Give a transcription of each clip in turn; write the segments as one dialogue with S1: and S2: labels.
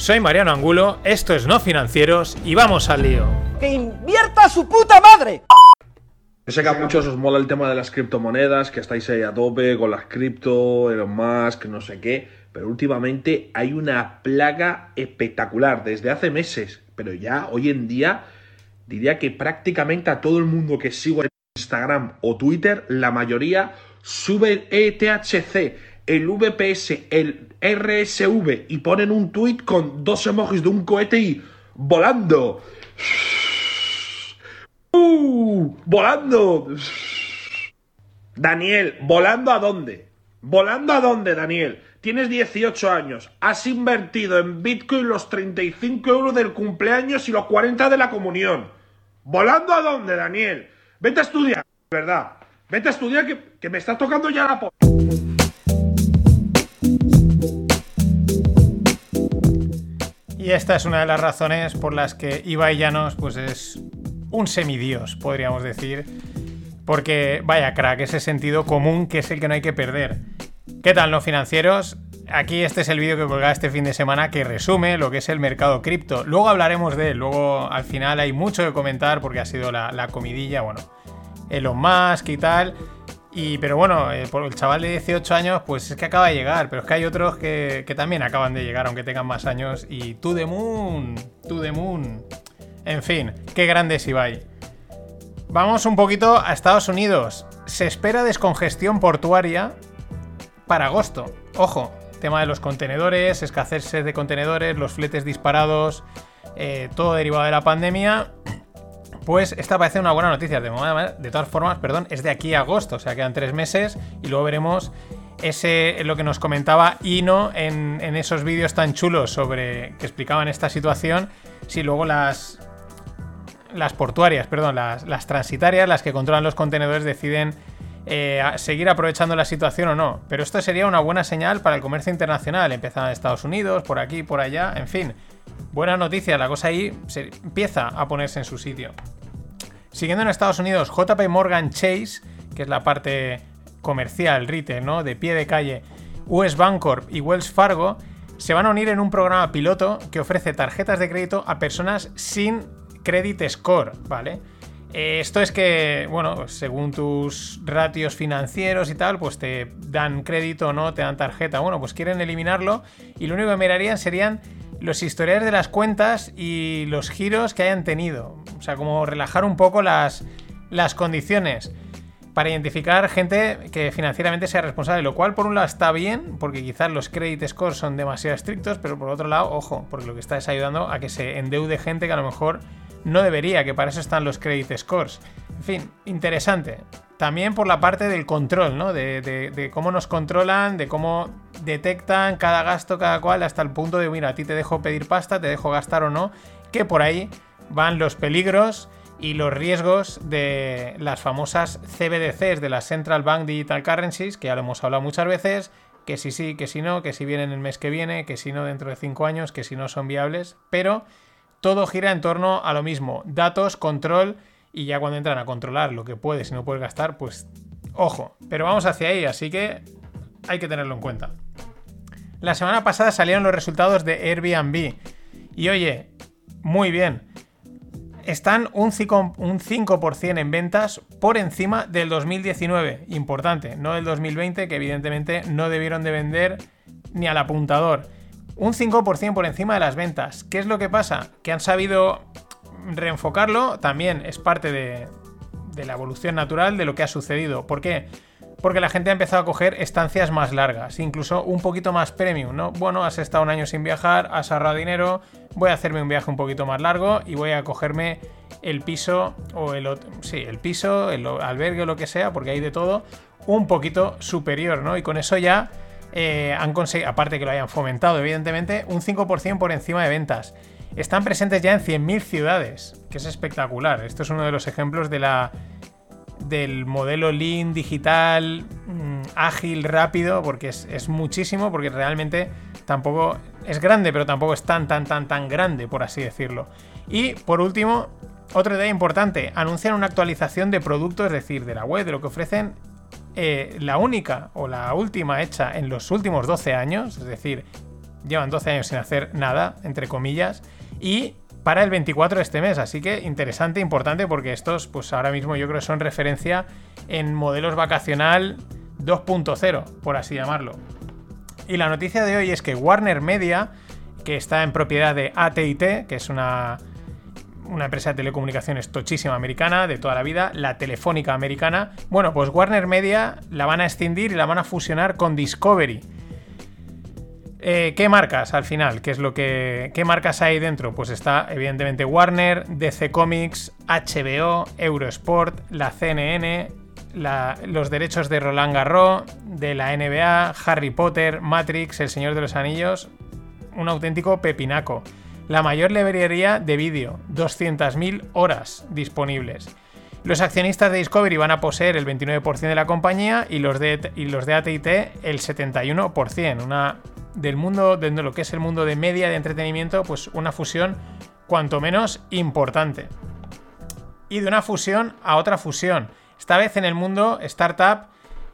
S1: Soy Mariano Angulo, esto es No Financieros y vamos al lío.
S2: ¡Que invierta su puta madre!
S3: Yo sé que a muchos os mola el tema de las criptomonedas, que estáis ahí a tope con las cripto, Elon Musk, no sé qué, pero últimamente hay una plaga espectacular desde hace meses, pero ya hoy en día diría que prácticamente a todo el mundo que sigo en Instagram o Twitter, la mayoría sube el ETHC, el VPS, el RSV y ponen un tweet con dos emojis de un cohete y volando. ¡Uh! ¡Volando! Daniel, ¿volando a dónde? ¿Volando a dónde, Daniel? Tienes 18 años, has invertido en Bitcoin los 35 euros del cumpleaños y los 40 de la comunión. ¿Volando a dónde, Daniel? Vete a estudiar, ¿verdad? Vete a estudiar que, que me estás tocando ya la.
S1: Y esta es una de las razones por las que Ibai Llanos pues es un semidios, podríamos decir. Porque vaya crack, ese sentido común que es el que no hay que perder. ¿Qué tal, no financieros? Aquí este es el vídeo que colgaba este fin de semana que resume lo que es el mercado cripto. Luego hablaremos de él, luego al final hay mucho que comentar porque ha sido la, la comidilla, bueno, Elon Musk y tal. Y, pero bueno, eh, por el chaval de 18 años, pues es que acaba de llegar, pero es que hay otros que, también acaban de llegar, aunque tengan más años. Y to the moon, to the moon. En fin, qué grande es Ibai. Vamos un poquito a Estados Unidos. Se espera descongestión portuaria para agosto. Ojo, tema de los contenedores, escasez de contenedores, los fletes disparados, eh, todo derivado de la pandemia. Pues esta parece una buena noticia. De, de todas formas, perdón, es de aquí a agosto, o sea, quedan tres meses y luego veremos lo que nos comentaba Ino en, en esos vídeos tan chulos sobre que explicaban esta situación. Si luego las las portuarias, perdón, las, transitarias, las que controlan los contenedores, deciden eh, seguir aprovechando la situación o no. Pero esto sería una buena señal para el comercio internacional. Empiezan en Estados Unidos, por aquí, por allá, en fin. Buena noticia, la cosa ahí se empieza a ponerse en su sitio. Siguiendo en Estados Unidos, JP Morgan Chase, que es la parte comercial, retail, ¿no? De pie de calle, US Bancorp y Wells Fargo, se van a unir en un programa piloto que ofrece tarjetas de crédito a personas sin credit score, ¿vale? Eh, esto es que, bueno, según tus ratios financieros y tal, pues te dan crédito o no, te dan tarjeta. Bueno, pues quieren eliminarlo y lo único que mirarían serían los historiales de las cuentas y los giros que hayan tenido. O sea, como relajar un poco las, las condiciones para identificar gente que financieramente sea responsable, lo cual por un lado está bien, porque quizás los credit scores son demasiado estrictos, pero por otro lado, ojo, porque lo que está es ayudando a que se endeude gente que a lo mejor no debería, que para eso están los credit scores. En fin, interesante. También por la parte del control, ¿no? De, de, de, cómo nos controlan, de cómo detectan cada gasto, cada cual, hasta el punto de, mira, a ti te dejo pedir pasta, te dejo gastar o no, que por ahí van los peligros y los riesgos de las famosas CBDCs, de las Central Bank Digital Currencies, que ya lo hemos hablado muchas veces, que si sí, que si no, que si vienen el mes que viene, que si no dentro de cinco años, que si no son viables, pero todo gira en torno a lo mismo, datos, control y ya cuando entran a controlar lo que puedes y no puedes gastar, pues ojo, pero vamos hacia ahí, así que hay que tenerlo en cuenta. La semana pasada salieron los resultados de Airbnb y oye, muy bien, están un 5%, en ventas por encima del 2019, importante, no del 2020 que evidentemente no debieron de vender ni al apuntador. Un 5% por encima de las ventas. ¿Qué es lo que pasa? Que han sabido reenfocarlo, también es parte de, de, la evolución natural de lo que ha sucedido. ¿Por qué? Porque la gente ha empezado a coger estancias más largas, incluso un poquito más premium, ¿no? Bueno, has estado un año sin viajar, has ahorrado dinero, voy a hacerme un viaje un poquito más largo y voy a cogerme el piso o el sí, el piso, el albergue o lo que sea, porque hay de todo, un poquito superior, ¿no? Y con eso ya eh, han conseguido, aparte que lo hayan fomentado, evidentemente, un 5% por encima de ventas. están presentes ya en 100.000 ciudades, que es espectacular. Esto es uno de los ejemplos de la, del modelo lean digital, mm, ágil, rápido, porque es, muchísimo, porque realmente tampoco es grande, pero tampoco es tan, tan, tan, tan grande, por así decirlo. Y por último, otra idea importante, anuncian una actualización de producto, es decir, de la web, de lo que ofrecen, eh, la única o la última hecha en los últimos 12 años, es decir, llevan 12 años sin hacer nada, entre comillas, y para el 24 de este mes. Así que interesante, importante, porque estos, pues ahora mismo yo creo que son referencia en modelos vacacional 2.0, por así llamarlo. Y la noticia de hoy es que Warner Media, que está en propiedad de ATT, que es una, una empresa de telecomunicaciones tochísima americana de toda la vida, la telefónica americana, bueno, pues Warner Media la van a extindir y la van a fusionar con Discovery. Eh, ¿Qué marcas al final? ¿Qué es lo que. ¿Qué marcas hay dentro? Pues está, evidentemente, Warner, DC Comics, HBO, Eurosport, la CNN, los derechos de Roland Garros, de la NBA, Harry Potter, Matrix, El Señor de los Anillos. Un auténtico pepinaco. La mayor librería de vídeo, 200.000 horas disponibles. Los accionistas de Discovery van a poseer el 29% de la compañía y los de, y los de ATT el 71%. Una del mundo, de lo que es el mundo de media de entretenimiento, pues una fusión cuanto menos importante. Y de una fusión a otra fusión. Esta vez en el mundo startup,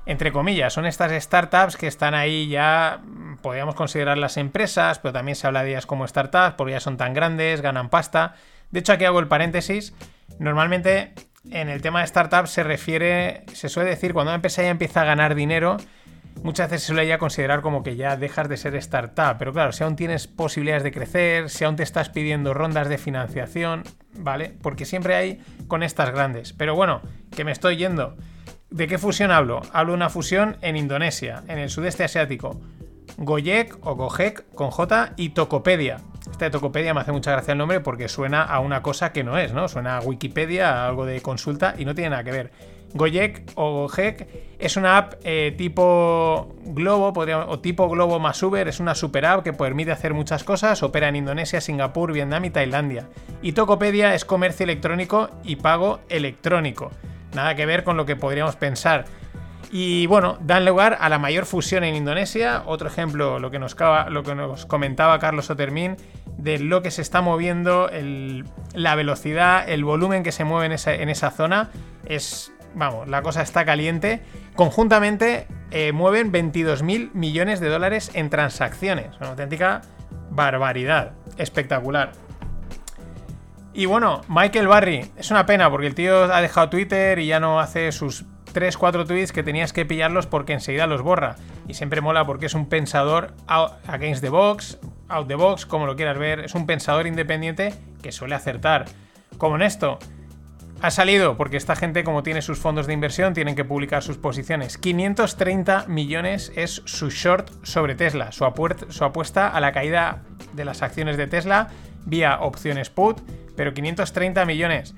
S1: entre comillas, son estas startups que están ahí ya, mm, podríamos considerarlas empresas, pero también se habla de ellas como startups, porque ya son tan grandes, ganan pasta. De hecho, aquí hago el paréntesis. Normalmente en el tema de startups se refiere, se suele decir, cuando una empresa ya empieza a ganar dinero, muchas veces se suele ya considerar como que ya dejas de ser startup. Pero claro, si aún tienes posibilidades de crecer, si aún te estás pidiendo rondas de financiación, ¿vale? Porque siempre hay con estas grandes. Pero bueno, que me estoy yendo. ¿De qué fusión hablo? Hablo de una fusión en Indonesia, en el sudeste asiático. Gojek o Gojek con J y Tokopedia. Esta de Tokopedia me hace mucha gracia el nombre porque suena a una cosa que no es, ¿no? Suena a Wikipedia, a algo de consulta y no tiene nada que ver. Gojek o Gojek es una app eh, tipo Globo o tipo Globo más Uber, es una super app que permite hacer muchas cosas, opera en Indonesia, Singapur, Vietnam y Tailandia. Y Tokopedia es comercio electrónico y pago electrónico. Nada que ver con lo que podríamos pensar. Y bueno, dan lugar a la mayor fusión en Indonesia. Otro ejemplo, lo que nos, comentaba Carlos Otermín, de lo que se está moviendo, la velocidad, el volumen que se mueve en esa zona, es vamos, la cosa está caliente. Conjuntamente eh, mueven 22.000 millones de dólares en transacciones. Una auténtica barbaridad. Espectacular. Y bueno, Michael Barry, es una pena porque el tío ha dejado Twitter y ya no hace sus 3-4 tweets que tenías que pillarlos porque enseguida los borra. Y siempre mola porque es un pensador against the box, out the box, como lo quieras ver. Es un pensador independiente que suele acertar. Como en esto, ha salido porque esta gente, como tiene sus fondos de inversión, tienen que publicar sus posiciones. 530 millones es su short sobre Tesla, su, apuesta a la caída de las acciones de Tesla vía opciones put, pero 530 millones.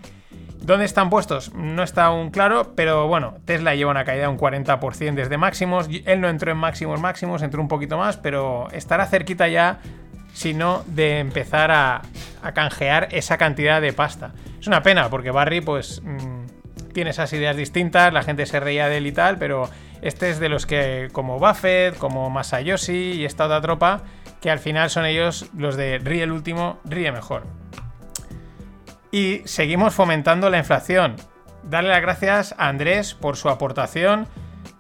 S1: ¿Dónde están puestos? No está aún claro, pero bueno, Tesla lleva una caída de un 40% desde máximos. Él no entró en máximos máximos, entró un poquito más, pero estará cerquita ya sino de empezar a, canjear esa cantidad de pasta. Es una pena porque Barry pues mm, tiene esas ideas distintas, la gente se reía de él y tal, pero este es de los que como Buffett, como Masayoshi y esta otra tropa, que al final son ellos los de ríe el último, ríe mejor. Y seguimos fomentando la inflación. Darle las gracias a Andrés por su aportación,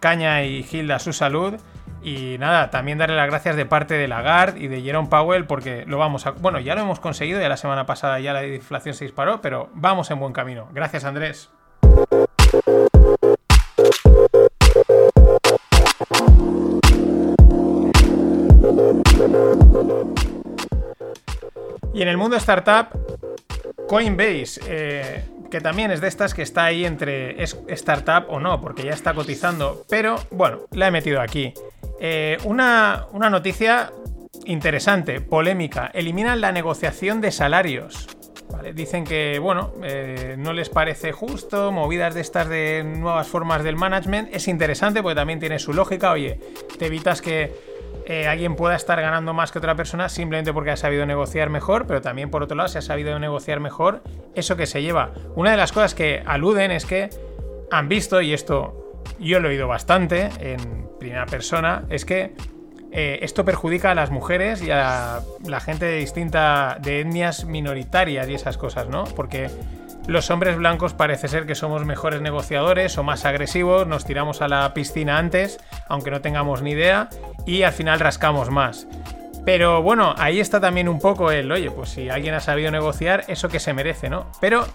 S1: Caña y Gilda su salud y nada, también darle las gracias de parte de Lagarde y de Jerome Powell porque lo vamos a... Bueno, ya lo hemos conseguido, ya la semana pasada ya la inflación se disparó, pero vamos en buen camino. Gracias Andrés. Y en el mundo startup, Coinbase, eh, que también es de estas que está ahí entre startup o no, porque ya está cotizando, pero bueno, la he metido aquí. Eh, una, noticia interesante, polémica. Eliminan la negociación de salarios. Dicen que, bueno, eh, no les parece justo, movidas de estas de nuevas formas del management. Es interesante porque también tiene su lógica. Oye, te evitas que eh, alguien pueda estar ganando más que otra persona simplemente porque ha sabido negociar mejor, pero también por otro lado se ha sabido negociar mejor eso que se lleva. Una de las cosas que aluden es que han visto, y esto yo lo he oído bastante en primera persona, es que eh, esto perjudica a las mujeres y a la gente de distinta de etnias minoritarias y esas cosas, ¿no? Porque los hombres blancos parece ser que somos mejores negociadores o más agresivos, nos tiramos a la piscina antes, aunque no tengamos ni idea, y al final rascamos más. Pero bueno, ahí está también un poco el, oye, pues si alguien ha sabido negociar, eso que se merece, ¿no? Pero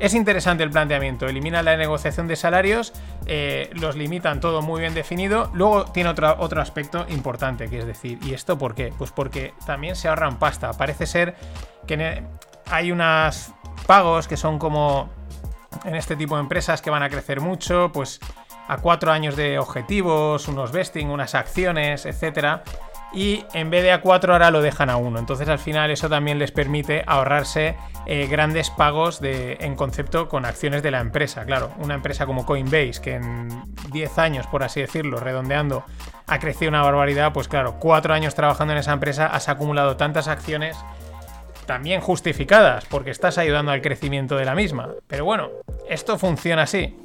S1: es interesante el planteamiento, elimina la negociación de salarios, eh, los limitan todo muy bien definido. Luego tiene otro, otro aspecto importante, que es decir, ¿y esto por qué? Pues porque también se ahorran pasta. Parece ser que hay unas pagos que son como en este tipo de empresas que van a crecer mucho, pues a cuatro años de objetivos, unos vesting, unas acciones, etcétera. Y en vez de a cuatro ahora lo dejan a uno. Entonces al final eso también les permite ahorrarse eh, grandes pagos de, en concepto con acciones de la empresa. Claro, una empresa como Coinbase, que en 10 años, por así decirlo, redondeando, ha crecido una barbaridad, pues claro, cuatro años trabajando en esa empresa has acumulado tantas acciones también justificadas, porque estás ayudando al crecimiento de la misma. Pero bueno, esto funciona así.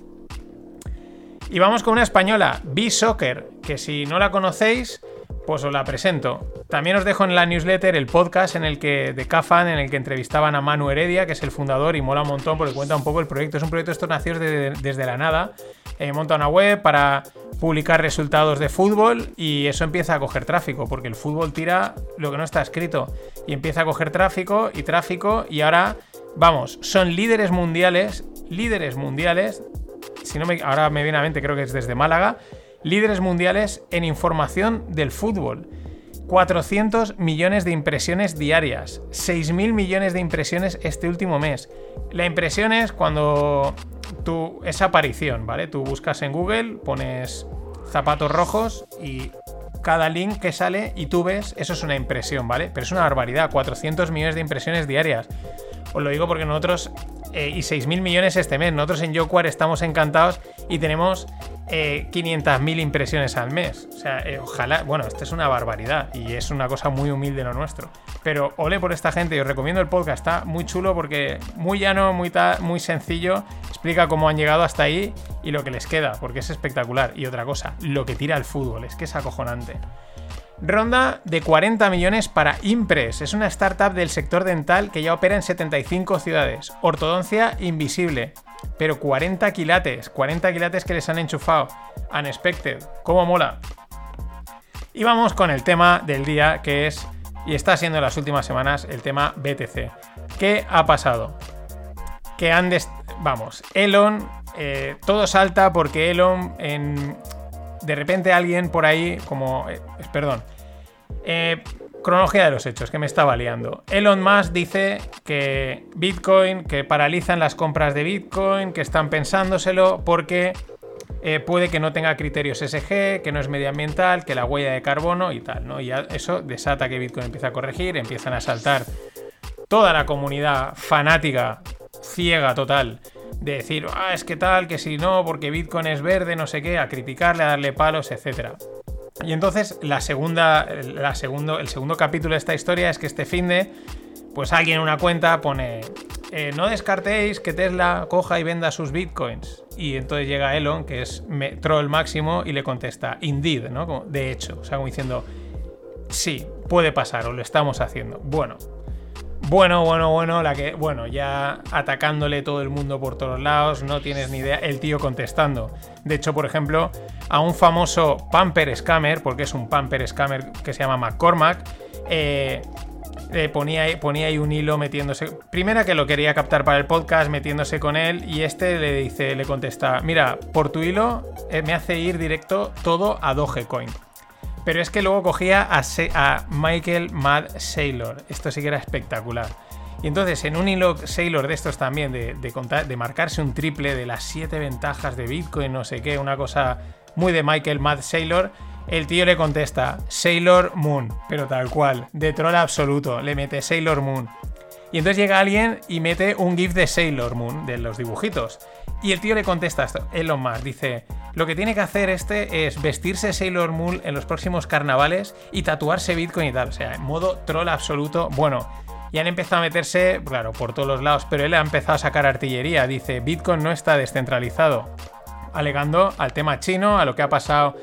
S1: Y vamos con una española, B-Soccer, que si no la conocéis, pues os la presento. También os dejo en la newsletter el podcast en el que de Cafan, en el que entrevistaban a Manu Heredia, que es el fundador y mola un montón porque cuenta un poco el proyecto. Es un proyecto esto nació desde, la nada. Eh, monta una web para publicar resultados de fútbol y eso empieza a coger tráfico, porque el fútbol tira lo que no está escrito y empieza a coger tráfico y tráfico y ahora, vamos, son líderes mundiales, líderes mundiales, si no me, ahora me viene a mente, creo que es desde Málaga, líderes mundiales en información del fútbol. 400 millones de impresiones diarias, 6.000 millones de impresiones este último mes. La impresión es cuando tú, es aparición, ¿vale? Tú buscas en Google, pones zapatos rojos y cada link que sale y tú ves, eso es una impresión, ¿vale? Pero es una barbaridad, 400 millones de impresiones diarias. Os lo digo porque nosotros, eh, y 6.000 millones este mes, nosotros en Yoquar estamos encantados y tenemos eh, 500.000 impresiones al mes. O sea, eh, ojalá, bueno, esto es una barbaridad y es una cosa muy humilde lo nuestro. Pero ole por esta gente y os recomiendo el podcast, está muy chulo porque muy llano, muy, muy sencillo, explica cómo han llegado hasta ahí y lo que les queda, porque es espectacular. Y otra cosa, lo que tira el fútbol, es que es acojonante. Ronda de 40 millones para Impress. Es una startup del sector dental que ya opera en 75 ciudades. Ortodoncia invisible. Pero 40 quilates. 40 quilates que les han enchufado. Unexpected. ¿Cómo mola? Y vamos con el tema del día que es, y está siendo en las últimas semanas, el tema BTC. ¿Qué ha pasado? Que han... Vamos, Elon... Eh, todo salta porque Elon en de repente alguien por ahí, como. Eh, perdón. Eh, cronología de los hechos, que me estaba liando. Elon Musk dice que Bitcoin, que paralizan las compras de Bitcoin, que están pensándoselo porque eh, puede que no tenga criterios SG, que no es medioambiental, que la huella de carbono y tal, ¿no? Y eso desata que Bitcoin empieza a corregir, empiezan a saltar toda la comunidad fanática, ciega total, de decir, ah, es que tal, que si no, porque Bitcoin es verde, no sé qué, a criticarle, a darle palos, etc. Y entonces la segunda, la segundo, el segundo capítulo de esta historia es que este fin de, pues alguien en una cuenta pone, eh, no descartéis que Tesla coja y venda sus bitcoins. Y entonces llega Elon, que es troll máximo, y le contesta, indeed, ¿no? de hecho, o sea, como diciendo, sí, puede pasar, o lo estamos haciendo. Bueno, bueno, bueno, bueno, la que, bueno, ya atacándole todo el mundo por todos lados, no tienes ni idea, el tío contestando. De hecho, por ejemplo, a un famoso pamper scammer, porque es un pamper scammer que se llama McCormack, eh, ponía, ponía ahí un hilo metiéndose. Primera que lo quería captar para el podcast, metiéndose con él, y este le dice, le contesta: Mira, por tu hilo eh, me hace ir directo todo a Dogecoin. Pero es que luego cogía a, Michael Mad Sailor. Esto sí que era espectacular. Y entonces en un hilo Sailor de estos también, de, de marcarse un triple de las siete ventajas de Bitcoin, no sé qué, una cosa muy de Michael Mad Sailor, el tío le contesta Sailor Moon, pero tal cual, de troll absoluto, le mete Sailor Moon. Y entonces llega alguien y mete un GIF de Sailor Moon, de los dibujitos. Y el tío le contesta esto, Elon Musk, dice, lo que tiene que hacer este es vestirse Sailor Moon en los próximos carnavales y tatuarse Bitcoin y tal. O sea, en modo troll absoluto. Bueno, y han empezado a meterse, claro, por todos los lados, pero él ha empezado a sacar artillería. Dice, Bitcoin no está descentralizado. Alegando al tema chino, a lo que ha pasado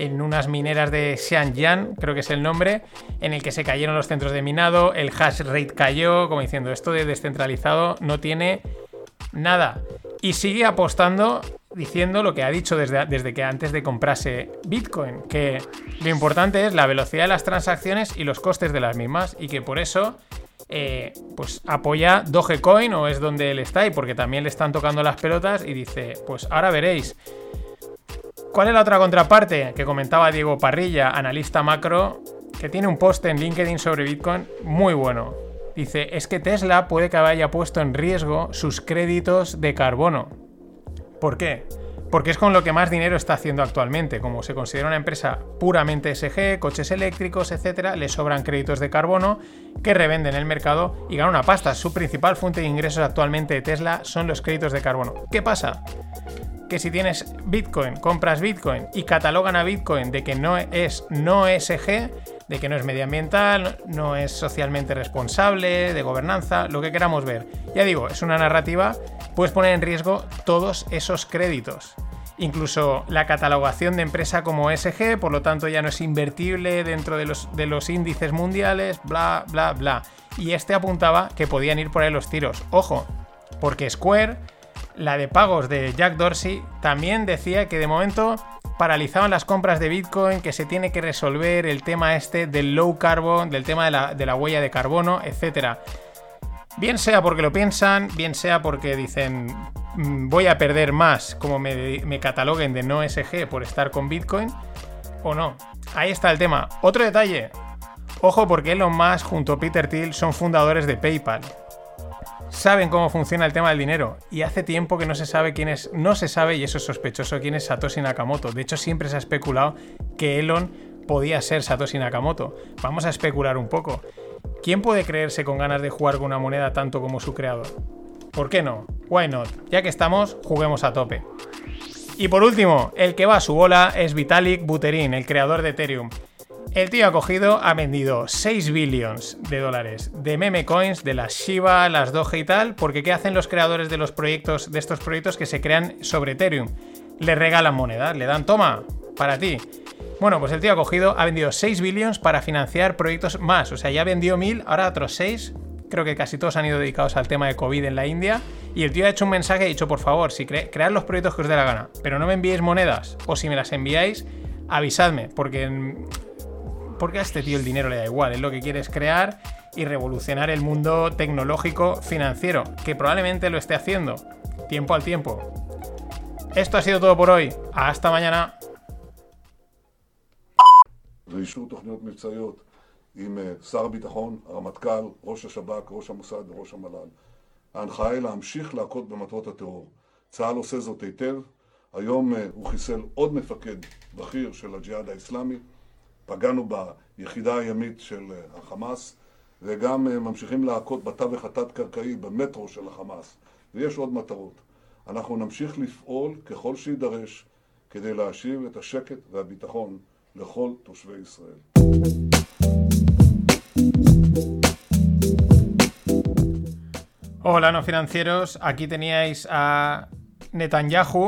S1: en unas mineras de Xianjiang, creo que es el nombre, en el que se cayeron los centros de minado, el hash rate cayó, como diciendo, esto de descentralizado no tiene nada. Y sigue apostando diciendo lo que ha dicho desde, desde, que antes de comprarse Bitcoin, que lo importante es la velocidad de las transacciones y los costes de las mismas, y que por eso eh, pues apoya Dogecoin o es donde él está, y porque también le están tocando las pelotas, y dice, pues ahora veréis. ¿Cuál es la otra contraparte que comentaba Diego Parrilla, analista macro, que tiene un post en LinkedIn sobre Bitcoin muy bueno? Dice, es que Tesla puede que haya puesto en riesgo sus créditos de carbono. ¿Por qué? Porque es con lo que más dinero está haciendo actualmente. Como se considera una empresa puramente SG, coches eléctricos, etcétera, le sobran créditos de carbono que revenden en el mercado y ganan una pasta. Su principal fuente de ingresos actualmente de Tesla son los créditos de carbono. ¿Qué pasa? que si tienes Bitcoin, compras Bitcoin y catalogan a Bitcoin de que no es no SG, de que no es medioambiental, no es socialmente responsable, de gobernanza, lo que queramos ver. Ya digo, es una narrativa, puedes poner en riesgo todos esos créditos. Incluso la catalogación de empresa como SG, por lo tanto ya no es invertible dentro de los, de los índices mundiales, bla, bla, bla. Y este apuntaba que podían ir por ahí los tiros. Ojo, porque Square la de pagos de Jack Dorsey, también decía que de momento paralizaban las compras de Bitcoin, que se tiene que resolver el tema este del low carbon, del tema de la, huella de carbono, etc. Bien sea porque lo piensan, bien sea porque dicen mm, voy a perder más como me, me cataloguen de no SG por estar con Bitcoin, o no. Ahí está el tema. Otro detalle. Ojo porque Elon Musk junto a Peter Thiel son fundadores de PayPal saben cómo funciona el tema del dinero y hace tiempo que no se sabe quién es, no se sabe y eso es sospechoso quién es Satoshi Nakamoto. De hecho, siempre se ha especulado que Elon podía ser Satoshi Nakamoto. Vamos a especular un poco. ¿Quién puede creerse con ganas de jugar con una moneda tanto como su creador? ¿Por qué no? Why not? Ya que estamos, juguemos a tope. Y por último, el que va a su bola es Vitalik Buterin, el creador de Ethereum. El tío ha cogido, ha vendido 6 billones de dólares de meme coins, de las Shiba, las Doge y tal, porque ¿qué hacen los creadores de los proyectos, de estos proyectos que se crean sobre Ethereum? Le regalan monedas, le dan, toma, para ti. Bueno, pues el tío ha cogido, ha vendido 6 billones para financiar proyectos más, o sea, ya vendió 1000, ahora otros 6, creo que casi todos han ido dedicados al tema de COVID en la India, y el tío ha hecho un mensaje y ha dicho, por favor, si cre cread los proyectos que os dé la gana, pero no me enviéis monedas, o si me las enviáis, avisadme, porque porque a este tío el dinero le da igual, es lo que quiere es crear y revolucionar el mundo tecnológico financiero, que probablemente lo esté haciendo, tiempo al tiempo. Esto ha sido todo por hoy, hasta mañana.
S4: עם שר הביטחון, הרמטכ"ל, ראש השב"כ, ראש המוסד וראש המל"ל. ההנחיה היא להמשיך להכות במטרות הטרור. צה"ל עושה זאת היטב. היום הוא חיסל עוד מפקד בכיר של הג'יהאד האסלאמי. פגענו ביחידה הימית של החמאס, וגם ממשיכים להכות בתווך התת-קרקעי במטרו של החמאס, ויש עוד מטרות. אנחנו נמשיך לפעול ככל שיידרש כדי להשיב את השקט והביטחון לכל תושבי ישראל.
S1: Hola no financieros, aquí teníais a Netanyahu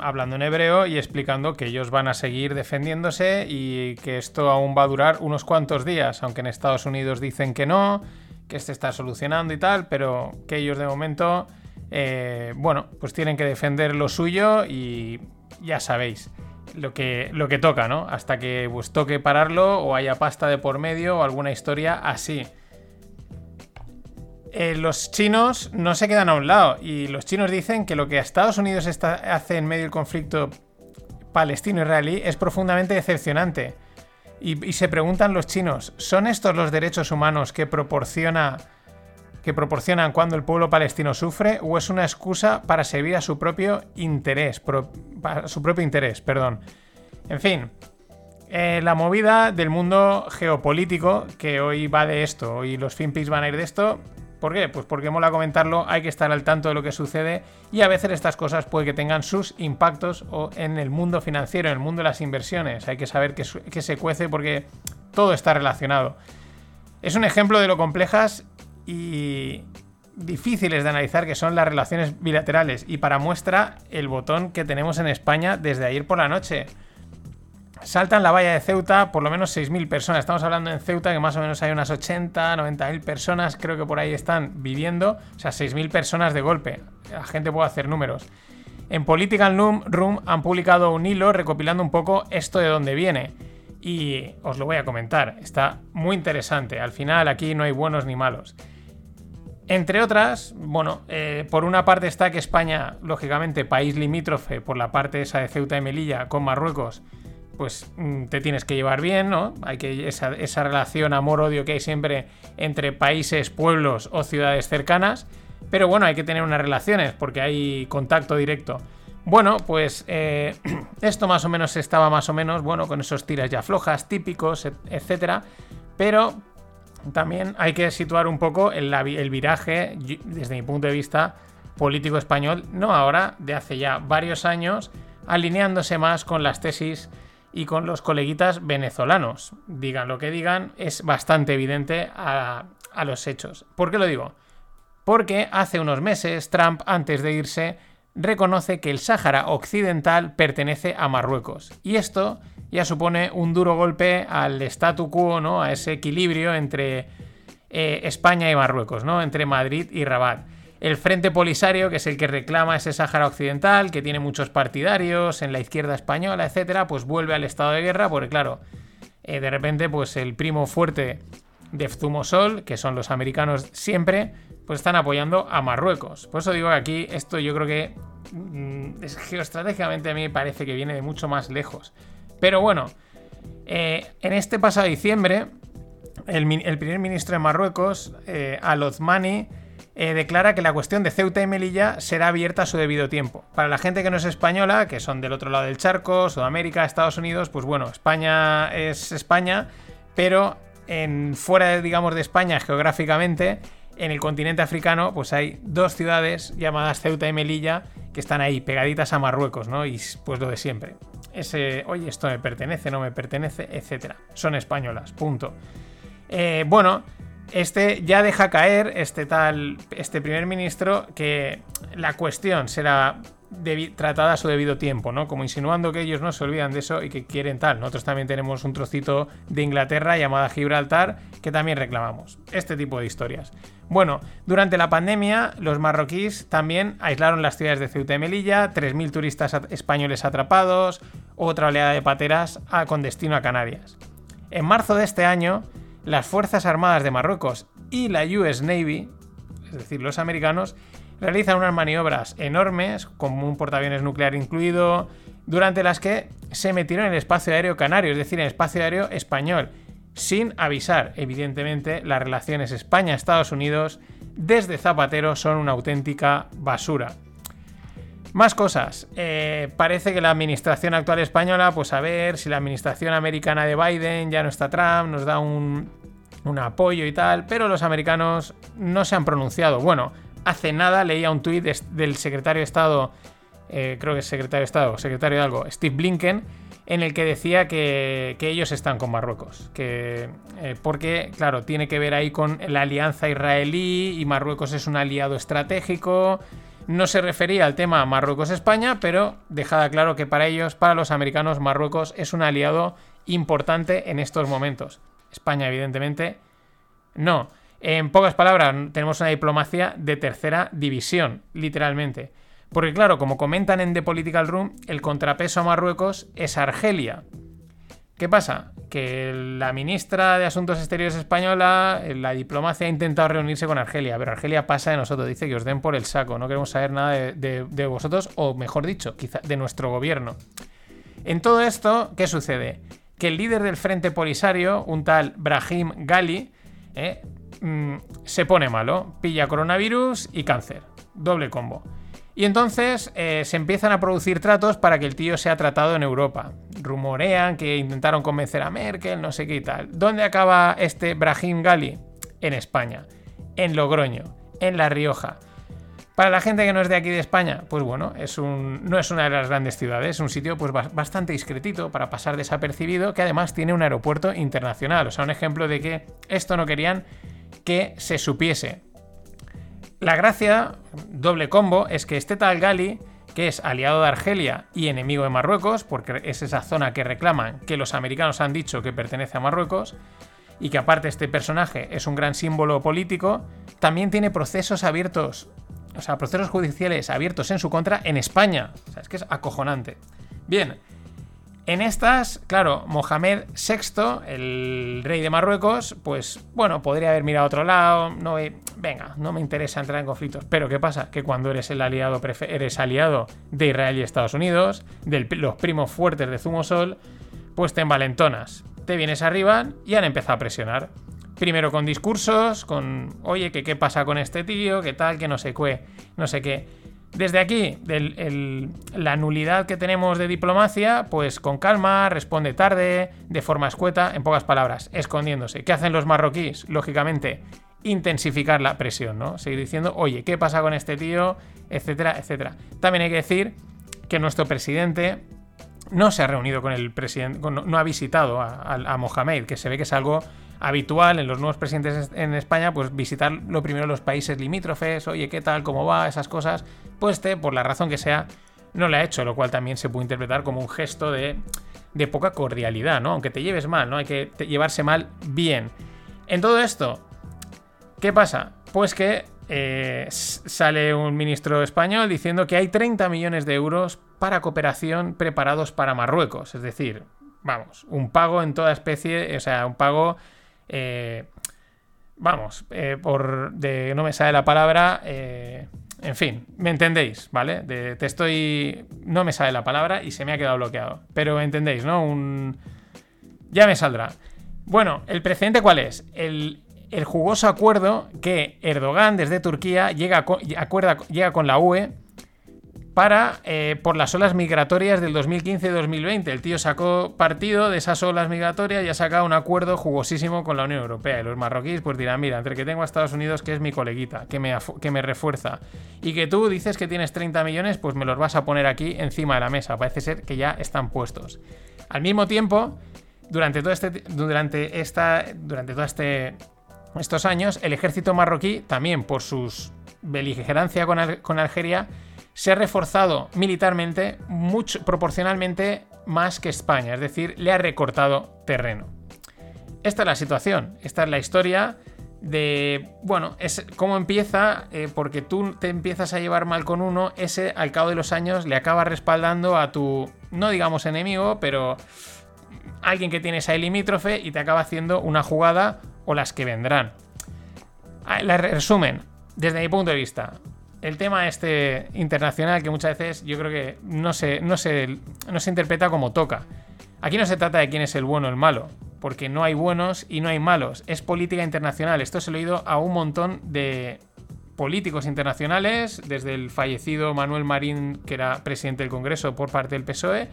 S1: hablando en hebreo y explicando que ellos van a seguir defendiéndose y que esto aún va a durar unos cuantos días, aunque en Estados Unidos dicen que no, que se está solucionando y tal, pero que ellos de momento, eh, bueno, pues tienen que defender lo suyo y ya sabéis. Lo que, lo que toca, ¿no? Hasta que pues, toque pararlo o haya pasta de por medio o alguna historia así. Eh, los chinos no se quedan a un lado y los chinos dicen que lo que Estados Unidos hace en medio del conflicto palestino-israelí es profundamente decepcionante. Y, se preguntan los chinos, ¿son estos los derechos humanos que proporciona que proporcionan cuando el pueblo palestino sufre o es una excusa para servir a su propio interés, su propio interés, perdón. En fin, eh, la movida del mundo geopolítico que hoy va de esto, hoy los FinPix van a ir de esto, ¿Por qué? Pues porque mola comentarlo, hay que estar al tanto de lo que sucede y a veces estas cosas puede que tengan sus impactos en el mundo financiero, en el mundo de las inversiones. Hay que saber que se cuece porque todo está relacionado. Es un ejemplo de lo complejas y difíciles de analizar que son las relaciones bilaterales y para muestra el botón que tenemos en España desde ayer por la noche. Saltan la valla de Ceuta por lo menos 6.000 personas. Estamos hablando en Ceuta que más o menos hay unas 80, 90.000 personas, creo que por ahí están viviendo. O sea, 6.000 personas de golpe. La gente puede hacer números. En Political Room han publicado un hilo recopilando un poco esto de dónde viene. Y os lo voy a comentar. Está muy interesante. Al final aquí no hay buenos ni malos. Entre otras, bueno, eh, por una parte está que España, lógicamente, país limítrofe por la parte esa de Ceuta y Melilla con Marruecos, pues mm, te tienes que llevar bien, ¿no? Hay que esa, esa relación amor-odio que hay siempre entre países, pueblos o ciudades cercanas. Pero bueno, hay que tener unas relaciones porque hay contacto directo. Bueno, pues eh, esto más o menos estaba más o menos, bueno, con esos tiras ya flojas, típicos, etcétera. Pero también hay que situar un poco el, el viraje, desde mi punto de vista, político español, no ahora, de hace ya varios años, alineándose más con las tesis y con los coleguitas venezolanos. Digan lo que digan, es bastante evidente a, los hechos. ¿Por qué lo digo? Porque hace unos meses Trump, antes de irse, reconoce que el Sáhara Occidental pertenece a Marruecos. Y esto ya supone un duro golpe al statu quo, ¿no? A ese equilibrio entre eh, España y Marruecos, ¿no? Entre Madrid y Rabat el Frente Polisario, que es el que reclama ese Sáhara Occidental, que tiene muchos partidarios en la izquierda española, etcétera, pues vuelve al estado de guerra, porque claro, eh, de repente, pues el primo fuerte de Zumosol, que son los americanos siempre, pues están apoyando a Marruecos. Por eso digo que aquí esto yo creo que mm, geoestratégicamente a mí me parece que viene de mucho más lejos. Pero bueno, eh, en este pasado diciembre, el, primer ministro de Marruecos, eh, Al-Othmani, eh, declara que la cuestión de Ceuta y Melilla será abierta a su debido tiempo. Para la gente que no es española, que son del otro lado del charco, Sudamérica, Estados Unidos, pues bueno, España es España, pero en, fuera, digamos, de España geográficamente, en el continente africano, pues hay dos ciudades llamadas Ceuta y Melilla que están ahí, pegaditas a Marruecos, ¿no? Y pues lo de siempre. Ese, oye, esto me pertenece, no me pertenece, etcétera. Son españolas, punto. Eh, bueno, este ya deja caer, este tal, este primer ministro, que la cuestión será tratada a su debido tiempo, ¿no? Como insinuando que ellos no se olvidan de eso y que quieren tal. Nosotros también tenemos un trocito de Inglaterra llamada Gibraltar que también reclamamos. Este tipo de historias. Bueno, durante la pandemia, los marroquíes también aislaron las ciudades de Ceuta y Melilla, 3.000 turistas españoles atrapados, otra oleada de pateras con destino a Canarias. En marzo de este año, las Fuerzas Armadas de Marruecos y la US Navy, es decir, los americanos, realizan unas maniobras enormes, con un portaaviones nuclear incluido, durante las que se metieron en el espacio aéreo canario, es decir, en el espacio aéreo español, sin avisar. Evidentemente, las relaciones España-Estados Unidos desde Zapatero son una auténtica basura. Más cosas. Eh, parece que la administración actual española, pues a ver si la administración americana de Biden ya no está Trump, nos da un, apoyo y tal, pero los americanos no se han pronunciado. Bueno, hace nada leía un tuit del secretario de Estado, eh, creo que es secretario de Estado, secretario de algo, Steve Blinken, en el que decía que, ellos están con Marruecos. Que, eh, porque, claro, tiene que ver ahí con la alianza israelí y Marruecos es un aliado estratégico no se refería al tema Marruecos-España, pero dejada claro que para ellos, para los americanos, Marruecos es un aliado importante en estos momentos. España, evidentemente, no. En pocas palabras, tenemos una diplomacia de tercera división, literalmente. Porque claro, como comentan en The Political Room, el contrapeso a Marruecos es Argelia, ¿Qué pasa? Que la ministra de Asuntos Exteriores española, la diplomacia ha intentado reunirse con Argelia, pero Argelia pasa de nosotros, dice que os den por el saco, no queremos saber nada de, vosotros, o mejor dicho, quizá de nuestro gobierno. En todo esto, ¿qué sucede? Que el líder del Frente Polisario, un tal Brahim Gali, eh, mm, se pone malo, pilla coronavirus y cáncer. Doble combo. Y entonces eh, se empiezan a producir tratos para que el tío sea tratado en Europa. Rumorean que intentaron convencer a Merkel, no sé qué y tal. ¿Dónde acaba este Brahim Gali? En España. en Logroño, en La Rioja. Para la gente que no es de aquí de España, pues bueno, es un, no es una de las grandes ciudades, es un sitio pues bastante discretito para pasar desapercibido, que además tiene un aeropuerto internacional. O sea, un ejemplo de que esto no querían que se supiese. La gracia, doble combo, es que este tal Gali, que es aliado de Argelia y enemigo de Marruecos, porque es esa zona que reclaman que los americanos han dicho que pertenece a Marruecos, y que aparte este personaje es un gran símbolo político, también tiene procesos abiertos o sea, procesos judiciales abiertos en su contra en España. O sea, es que es acojonante. Bien, en estas, claro, Mohamed VI, el rey de Marruecos, pues bueno, podría haber mirado a otro lado, no, venga, no me interesa entrar en conflictos. Pero ¿qué pasa? Que cuando eres el aliado, eres aliado de Israel y Estados Unidos, de los primos fuertes de Zumosol, pues te envalentonas, te vienes arriba y han empezado a presionar. Primero con discursos, con, oye, que qué pasa con este tío, qué tal, que no sé qué, no sé qué. Desde aquí, la nulidad que tenemos de diplomacia, pues con calma, responde tarde, de forma escueta, en pocas palabras, escondiéndose. ¿Qué hacen los marroquíes? Lógicamente, intensificar la presión, ¿no? Seguir diciendo, oye, ¿qué pasa con este tío? Etcétera, etcétera. También hay que decir que nuestro presidente no se ha reunido con el presidente, no, ha visitado a Mohamed, que se ve que es algo habitual en los nuevos presidentes en España, pues visitar lo primero los países limítrofes, oye, ¿qué tal? ¿Cómo va? Esas cosas. Pues este, por la razón que sea, no lo ha hecho, lo cual también se puede interpretar como un gesto de, de poca cordialidad, ¿no? Aunque te lleves mal, ¿no? Hay que llevarse mal bien. En todo esto, ¿qué pasa? Pues que eh, sale un ministro español diciendo que hay 30 millones de euros para cooperación preparados para Marruecos. Es decir, vamos, un pago en toda especie, o sea, un pago eh, vamos, eh, por. De, no me sale la palabra. Eh, en fin, me entendéis, ¿vale? te estoy. No me sale la palabra y se me ha quedado bloqueado. Pero entendéis, ¿no? Un. Ya me saldrá. Bueno, ¿el precedente cuál es? El, jugoso acuerdo que Erdogan desde Turquía llega, acuerda, llega con la UE para eh, por las olas migratorias del 2015-2020. El tío sacó partido de esas olas migratorias y ha sacado un acuerdo jugosísimo con la Unión Europea. Y los marroquíes pues dirán, mira, entre que tengo a Estados Unidos, que es mi coleguita, que me, que me refuerza, y que tú dices que tienes 30 millones, pues me los vas a poner aquí encima de la mesa. Parece ser que ya están puestos. Al mismo tiempo, durante todo este, durante esta, durante todo este, estos años, el ejército marroquí, también por sus beligerancia con, con Algeria, se ha reforzado militarmente mucho, proporcionalmente más que España, es decir, le ha recortado terreno. Esta es la situación, esta es la historia de, bueno, es cómo empieza, eh, porque tú te empiezas a llevar mal con uno, ese al cabo de los años le acaba respaldando a tu, no digamos enemigo, pero alguien que tienes ahí limítrofe y te acaba haciendo una jugada o las que vendrán. Ah, resumen, desde mi punto de vista, el tema este internacional que muchas veces yo creo que no se, no se, no se interpreta como toca. Aquí no se trata de quién es el bueno o el malo, porque no hay buenos y no hay malos. Es política internacional. Esto se lo he oído a un montón de políticos internacionales, desde el fallecido Manuel Marín, que era presidente del Congreso por parte del PSOE,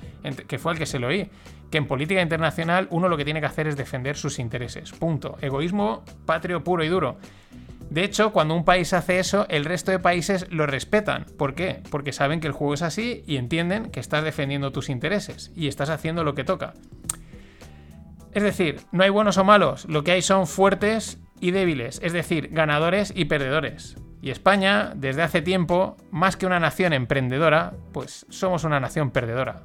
S1: que fue el que se lo oí, que en política internacional uno lo que tiene que hacer es defender sus intereses. Punto. Egoísmo patrio puro y duro. De hecho, cuando un país hace eso, el resto de países lo respetan. ¿Por qué? Porque saben que el juego es así y entienden que estás defendiendo tus intereses y estás haciendo lo que toca. Es decir, no hay buenos o malos, lo que hay son fuertes y débiles, es decir, ganadores y perdedores. Y España, desde hace tiempo, más que una nación emprendedora, pues somos una nación perdedora.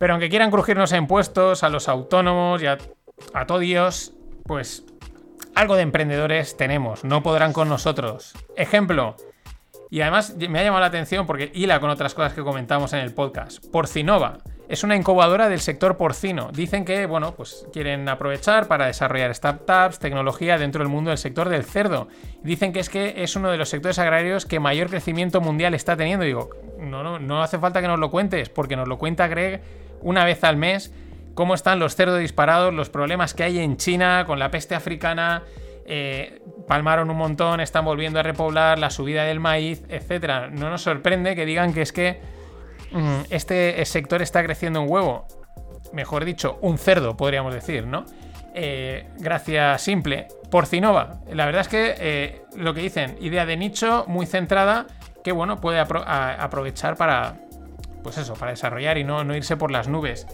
S1: Pero aunque quieran crujirnos a impuestos, a los autónomos y a, a pues algo de emprendedores tenemos, no podrán con nosotros. Ejemplo, y además me ha llamado la atención porque hila con otras cosas que comentamos en el podcast. Porcinova es una incubadora del sector porcino. Dicen que, bueno, pues quieren aprovechar para desarrollar startups, tecnología dentro del mundo del sector del cerdo. Dicen que es que es uno de los sectores agrarios que mayor crecimiento mundial está teniendo. Digo, no, no, no hace falta que nos lo cuentes, porque nos lo cuenta Greg una vez al mes cómo están los cerdos disparados, los problemas que hay en China con la peste africana. Eh, palmaron un montón, están volviendo a repoblar, la subida del maíz, etc. No nos sorprende que digan que es que mm, este sector está creciendo un huevo, mejor dicho, un cerdo, podríamos decir, ¿no? Eh, gracia simple, Porcinova. La verdad es que eh, lo que dicen, idea de nicho muy centrada, que bueno, puede aprovechar para, pues eso, para desarrollar y no, no irse por las nubes.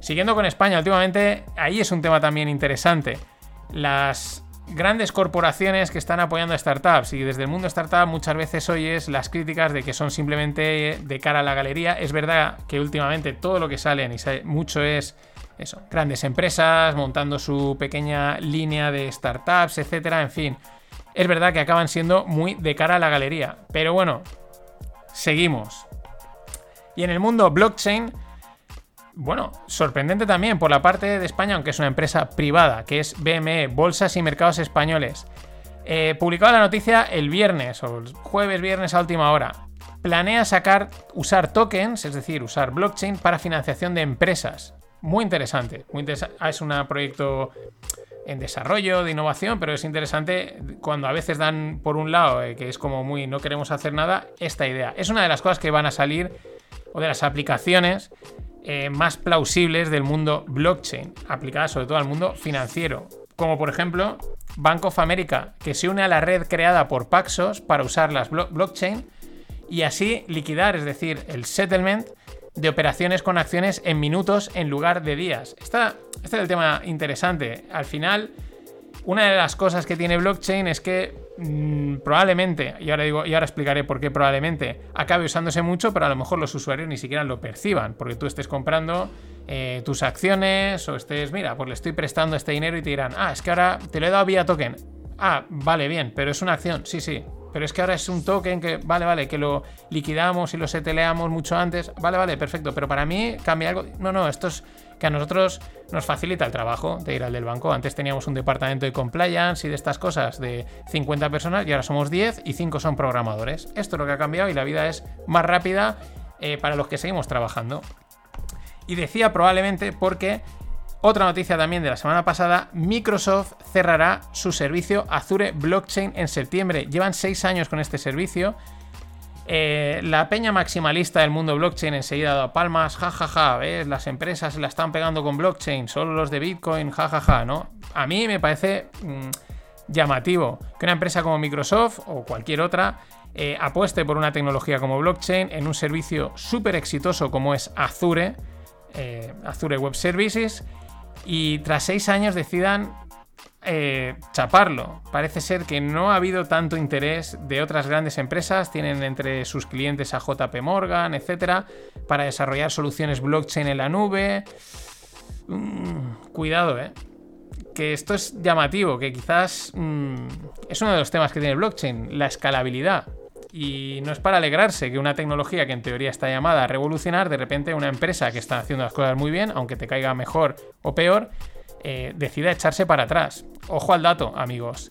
S1: Siguiendo con España, últimamente, ahí es un tema también interesante. Las grandes corporaciones que están apoyando a startups y desde el mundo startup muchas veces oyes las críticas de que son simplemente de cara a la galería. Es verdad que últimamente todo lo que salen y mucho es eso, grandes empresas montando su pequeña línea de startups, etcétera, en fin. Es verdad que acaban siendo muy de cara a la galería, pero bueno, seguimos. Y en el mundo blockchain, bueno, sorprendente también por la parte de España, aunque es una empresa privada, que es BME, Bolsas y Mercados Españoles. Eh, publicado la noticia el viernes, o el jueves, viernes a última hora. Planea sacar, usar tokens, es decir, usar blockchain para financiación de empresas. Muy interesante. Muy ah, es un proyecto en desarrollo, de innovación, pero es interesante cuando a veces dan por un lado, eh, que es como muy no queremos hacer nada, esta idea. Es una de las cosas que van a salir, o de las aplicaciones eh, más plausibles del mundo blockchain, aplicadas sobre todo al mundo financiero. Como por ejemplo Bank of America, que se une a la red creada por Paxos para usar las blockchain y así liquidar, es decir, el settlement de operaciones con acciones en minutos en lugar de días. Este es el tema interesante. Al final, una de las cosas que tiene blockchain es que mm, probablemente, y ahora, digo, y ahora explicaré por qué probablemente, acabe usándose mucho, pero a lo mejor los usuarios ni siquiera lo perciban, porque tú estés comprando eh, tus acciones o estés, mira, pues le estoy prestando este dinero y te dirán, ah, es que ahora te lo he dado vía token. Ah, vale, bien, pero es una acción, sí, sí, pero es que ahora es un token que, vale, vale, que lo liquidamos y lo seteleamos mucho antes, vale, vale, perfecto, pero para mí cambia algo. No, no, esto es que a nosotros nos facilita el trabajo de ir al del banco. Antes teníamos un departamento de compliance y de estas cosas de 50 personas y ahora somos 10 y 5 son programadores. Esto es lo que ha cambiado y la vida es más rápida eh, para los que seguimos trabajando. Y decía probablemente porque otra noticia también de la semana pasada, Microsoft cerrará su servicio Azure Blockchain en septiembre. Llevan seis años con este servicio. Eh, la peña maximalista del mundo blockchain enseguida ha dado palmas, jajaja, ¿ves? Las empresas se la están pegando con blockchain, solo los de Bitcoin, jajaja, ¿no? A mí me parece mm, llamativo que una empresa como Microsoft o cualquier otra eh, apueste por una tecnología como blockchain en un servicio súper exitoso como es Azure, eh, Azure Web Services, y tras seis años decidan eh, chaparlo. Parece ser que no ha habido tanto interés de otras grandes empresas, tienen entre sus clientes a JP Morgan, etcétera, para desarrollar soluciones blockchain en la nube. Mm, cuidado, eh. Que esto es llamativo, que quizás mm, es uno de los temas que tiene el blockchain, la escalabilidad. Y no es para alegrarse que una tecnología que en teoría está llamada a revolucionar, de repente una empresa que está haciendo las cosas muy bien, aunque te caiga mejor o peor, eh, decida echarse para atrás. Ojo al dato, amigos.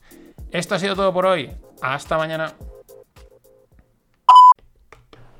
S1: Esto ha sido todo por hoy. Hasta mañana.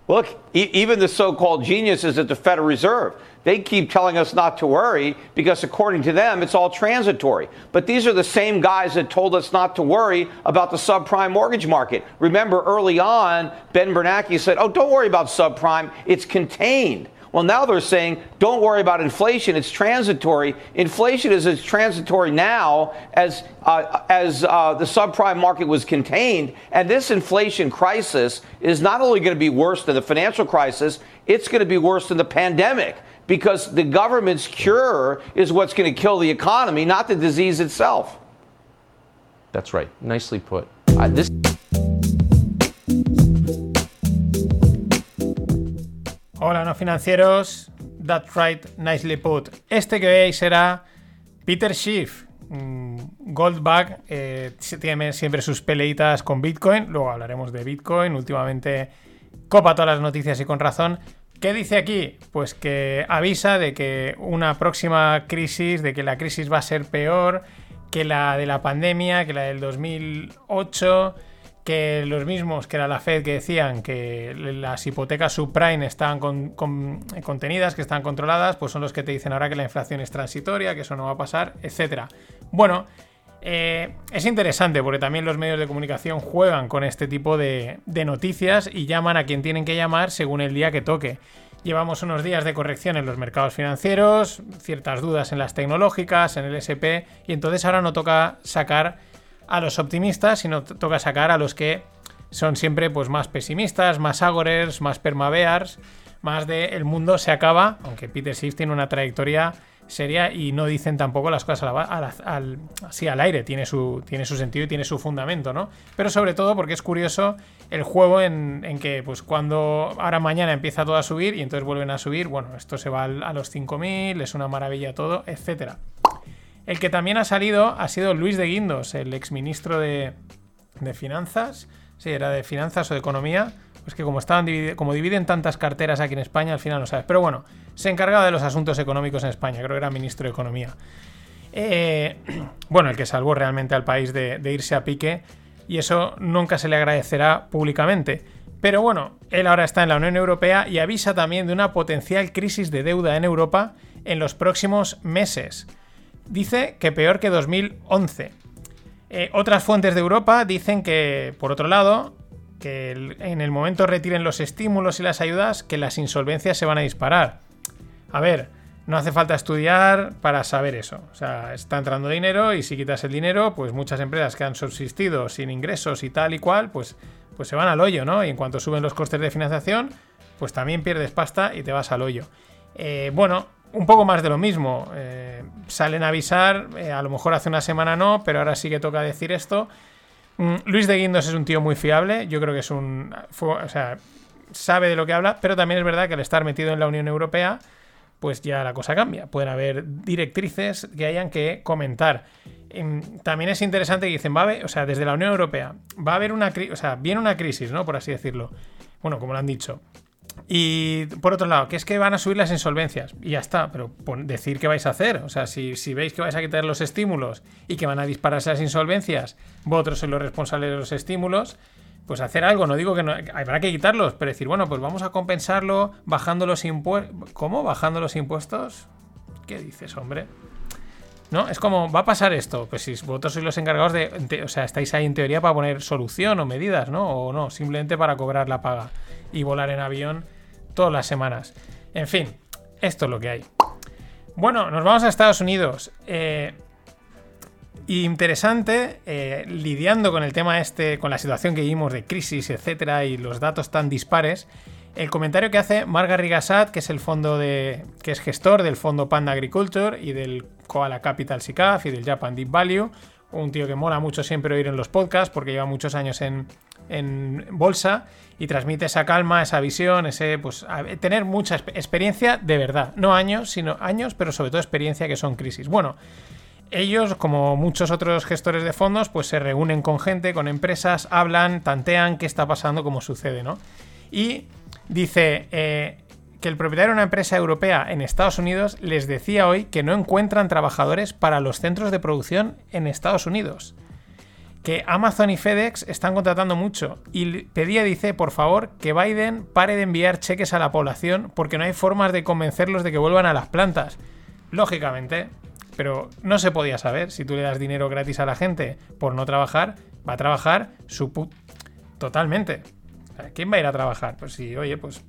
S5: Look, even the so-called geniuses at the Federal Reserve They keep telling us not to worry because, according to them, it's all transitory. But these are the same guys that told us not to worry about the subprime mortgage market. Remember, early on, Ben Bernanke said, Oh, don't worry about subprime, it's contained. Well, now they're saying, don't worry about inflation, it's transitory. Inflation is as transitory now as, uh, as uh, the subprime market was contained. And this inflation crisis is not only going to be worse than the financial crisis, it's going to be worse than the pandemic because the government's cure is what's going to kill the economy, not the disease itself.
S6: That's right. Nicely put. Uh, this.
S1: Hola, no financieros. That's right, nicely put. Este que veis será Peter Schiff. Mm, Goldbag eh, tiene siempre sus peleitas con Bitcoin. Luego hablaremos de Bitcoin. Últimamente copa todas las noticias y con razón. ¿Qué dice aquí? Pues que avisa de que una próxima crisis, de que la crisis va a ser peor que la de la pandemia, que la del 2008, que los mismos, que era la Fed, que decían que las hipotecas subprime estaban contenidas, que están controladas, pues son los que te dicen ahora que la inflación es transitoria, que eso no va a pasar, etc. Bueno, eh, es interesante porque también los medios de comunicación juegan con este tipo de, noticias y llaman a quien tienen que llamar según el día que toque. llevamos unos días de corrección en los mercados financieros, ciertas dudas en las tecnológicas, en el SP, y entonces ahora no toca sacar a los optimistas, sino toca sacar a los que son siempre pues, más pesimistas, más agorers, más permabears, más de el mundo se acaba, aunque Peter Schiff tiene una trayectoria seria y no dicen tampoco las cosas al, así al aire, tiene su, tiene su sentido y tiene su fundamento, ¿no? Pero sobre todo porque es curioso el juego en, que pues cuando ahora mañana empieza todo a subir y entonces vuelven a subir, bueno, esto se va a los 5.000, es una maravilla todo, etcétera. El que también ha salido ha sido Luis de Guindos, el exministro de, de Finanzas, sí, era de Finanzas o de Economía, pues que como, estaban como dividen tantas carteras aquí en España, al final no sabes. Pero bueno, se encargaba de los asuntos económicos en España, creo que era ministro de Economía. Eh, bueno, el que salvó realmente al país de, irse a pique, y eso nunca se le agradecerá públicamente. Pero bueno, él ahora está en la Unión Europea y avisa también de una potencial crisis de deuda en Europa en los próximos meses. Dice que peor que 2011. Eh, otras fuentes de Europa dicen que, por otro lado, que en el momento retiren los estímulos y las ayudas, que las insolvencias se van a disparar. A ver, no hace falta estudiar para saber eso. O sea, está entrando dinero y si quitas el dinero, pues muchas empresas que han subsistido sin ingresos y tal y cual, pues, pues se van al hoyo, ¿no? Y en cuanto suben los costes de financiación, pues también pierdes pasta y te vas al hoyo. Eh, bueno, un poco más de lo mismo. Eh, salen a avisar, eh, a lo mejor hace una semana no, pero ahora sí que toca decir esto. Mm, Luis de Guindos es un tío muy fiable, yo creo que es un... o sea, sabe de lo que habla, pero también es verdad que al estar metido en la Unión Europea, pues ya la cosa cambia. Pueden haber directrices que hayan que comentar. Em, también es interesante que dicen, va a o sea, desde la Unión Europea, va a haber una crisis, o sea, viene una crisis, ¿no? Por así decirlo. Bueno, como lo han dicho. Y por otro lado, que es que van a subir las insolvencias. Y ya está, pero decir qué vais a hacer. O sea, si, veis que vais a quitar los estímulos y que van a dispararse las insolvencias, vosotros sois los responsables de los estímulos, pues hacer algo. No digo que no, habrá que quitarlos, pero decir, bueno, pues vamos a compensarlo bajando los impuestos. ¿Cómo? ¿Bajando los impuestos? ¿Qué dices, hombre? ¿No? Es como, va a pasar esto. Pues si vosotros sois los encargados de, O sea, estáis ahí en teoría para poner solución o medidas, ¿no? O no, simplemente para cobrar la paga y volar en avión todas las semanas. En fin, esto es lo que hay. Bueno, nos vamos a Estados Unidos. Eh, interesante, eh, lidiando con el tema este, con la situación que vivimos de crisis, etcétera, y los datos tan dispares. El comentario que hace Marga Rigasat, que es el fondo de. que es gestor del fondo Panda Agriculture y del Koala Capital SICAF y del Japan Deep Value. Un tío que mola mucho siempre oír en los podcasts porque lleva muchos años en, en bolsa y transmite esa calma, esa visión, ese pues tener mucha experiencia de verdad, no años, sino años, pero sobre todo experiencia que son crisis. Bueno, ellos, como muchos otros gestores de fondos, pues se reúnen con gente, con empresas, hablan, tantean qué está pasando, cómo sucede, ¿no? Y dice eh, que el propietario de una empresa europea en Estados Unidos les decía hoy que no encuentran trabajadores para los centros de producción en Estados Unidos que Amazon y FedEx están contratando mucho y pedía, dice, por favor, que Biden pare de enviar cheques a la población porque no hay formas de convencerlos de que vuelvan a las plantas. Lógicamente, pero no se podía saber. Si tú le das dinero gratis a la gente por no trabajar, va a trabajar su totalmente. ¿Quién va a ir a trabajar? Pues sí, oye, pues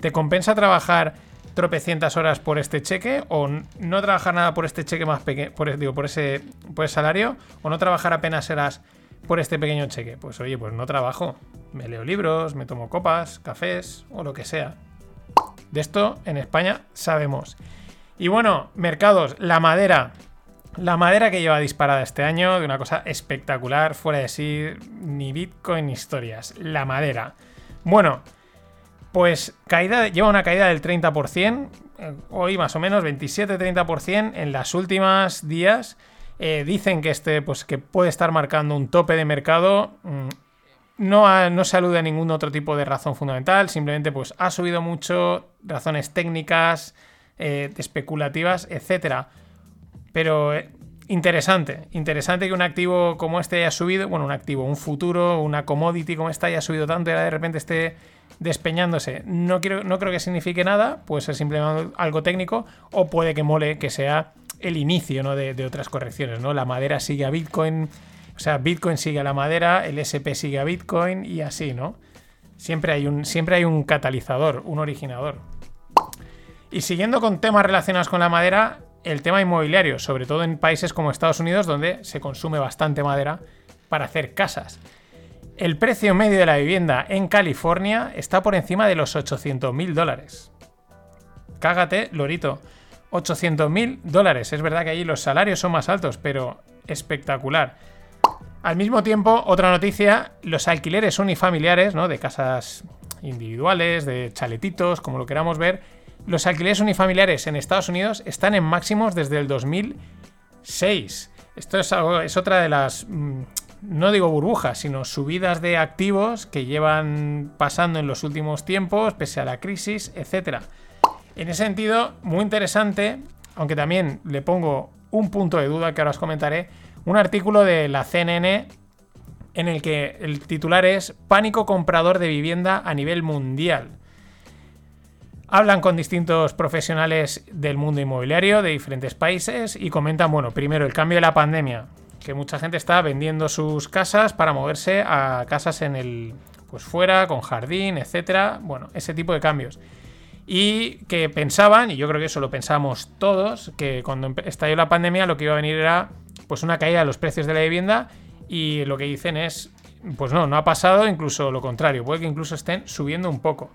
S1: ¿te compensa trabajar tropecientas horas por este cheque o no trabajar nada por este cheque más pequeño, por, digo, por ese, por salario o no trabajar apenas horas por este pequeño cheque? Pues oye, pues no trabajo. Me leo libros, me tomo copas, cafés o lo que sea. De esto en España sabemos. Y bueno, mercados, la madera. La madera que lleva disparada este año, de una cosa espectacular, fuera de sí, ni Bitcoin ni historias. La madera. Bueno, pues caída, lleva una caída del 30%, eh, hoy más o menos 27-30% en las últimas días. Eh, dicen que este, pues que puede estar marcando un tope de mercado. Mm, no, no se alude a ningún otro tipo de razón fundamental, simplemente pues ha subido mucho, razones técnicas, eh, especulativas, etc. Pero eh, interesante, interesante que un activo como este haya subido, bueno, un activo, un futuro, una commodity como esta haya subido tanto y ahora de repente esté despeñándose. No, quiero, no creo que signifique nada, puede ser simplemente algo técnico o puede que mole que sea el inicio ¿no? de, otras correcciones, ¿no? La madera sigue a Bitcoin, o sea, Bitcoin sigue a la madera, el SP sigue a Bitcoin y así, ¿no? Siempre hay un, siempre hay un catalizador, un originador. Y siguiendo con temas relacionados con la madera, el tema inmobiliario, sobre todo en países como Estados Unidos, donde se consume bastante madera para hacer casas. El precio medio de la vivienda en California está por encima de los 800 mil dólares. Cágate, Lorito. 800 mil dólares. Es verdad que allí los salarios son más altos, pero espectacular. Al mismo tiempo, otra noticia, los alquileres unifamiliares, ¿no? De casas individuales, de chaletitos, como lo queramos ver, los alquileres unifamiliares en Estados Unidos están en máximos desde el 2006. Esto es, es otra de las, mm, no digo burbujas, sino subidas de activos que llevan pasando en los últimos tiempos, pese a la crisis, etc. En ese sentido, muy interesante, aunque también le pongo un punto de duda que ahora os comentaré, un artículo de la CNN en el que el titular es Pánico comprador de vivienda a nivel mundial. Hablan con distintos profesionales del mundo inmobiliario de diferentes países y comentan, bueno, primero el cambio de la pandemia, que mucha gente está vendiendo sus casas para moverse a casas en el pues fuera, con jardín, etcétera, bueno, ese tipo de cambios. Y que pensaban, y yo creo que eso lo pensamos todos, que cuando estalló la pandemia lo que iba a venir era pues una caída de los precios de la vivienda y lo que dicen es, pues no, no ha pasado, incluso lo contrario, puede que incluso estén subiendo un poco.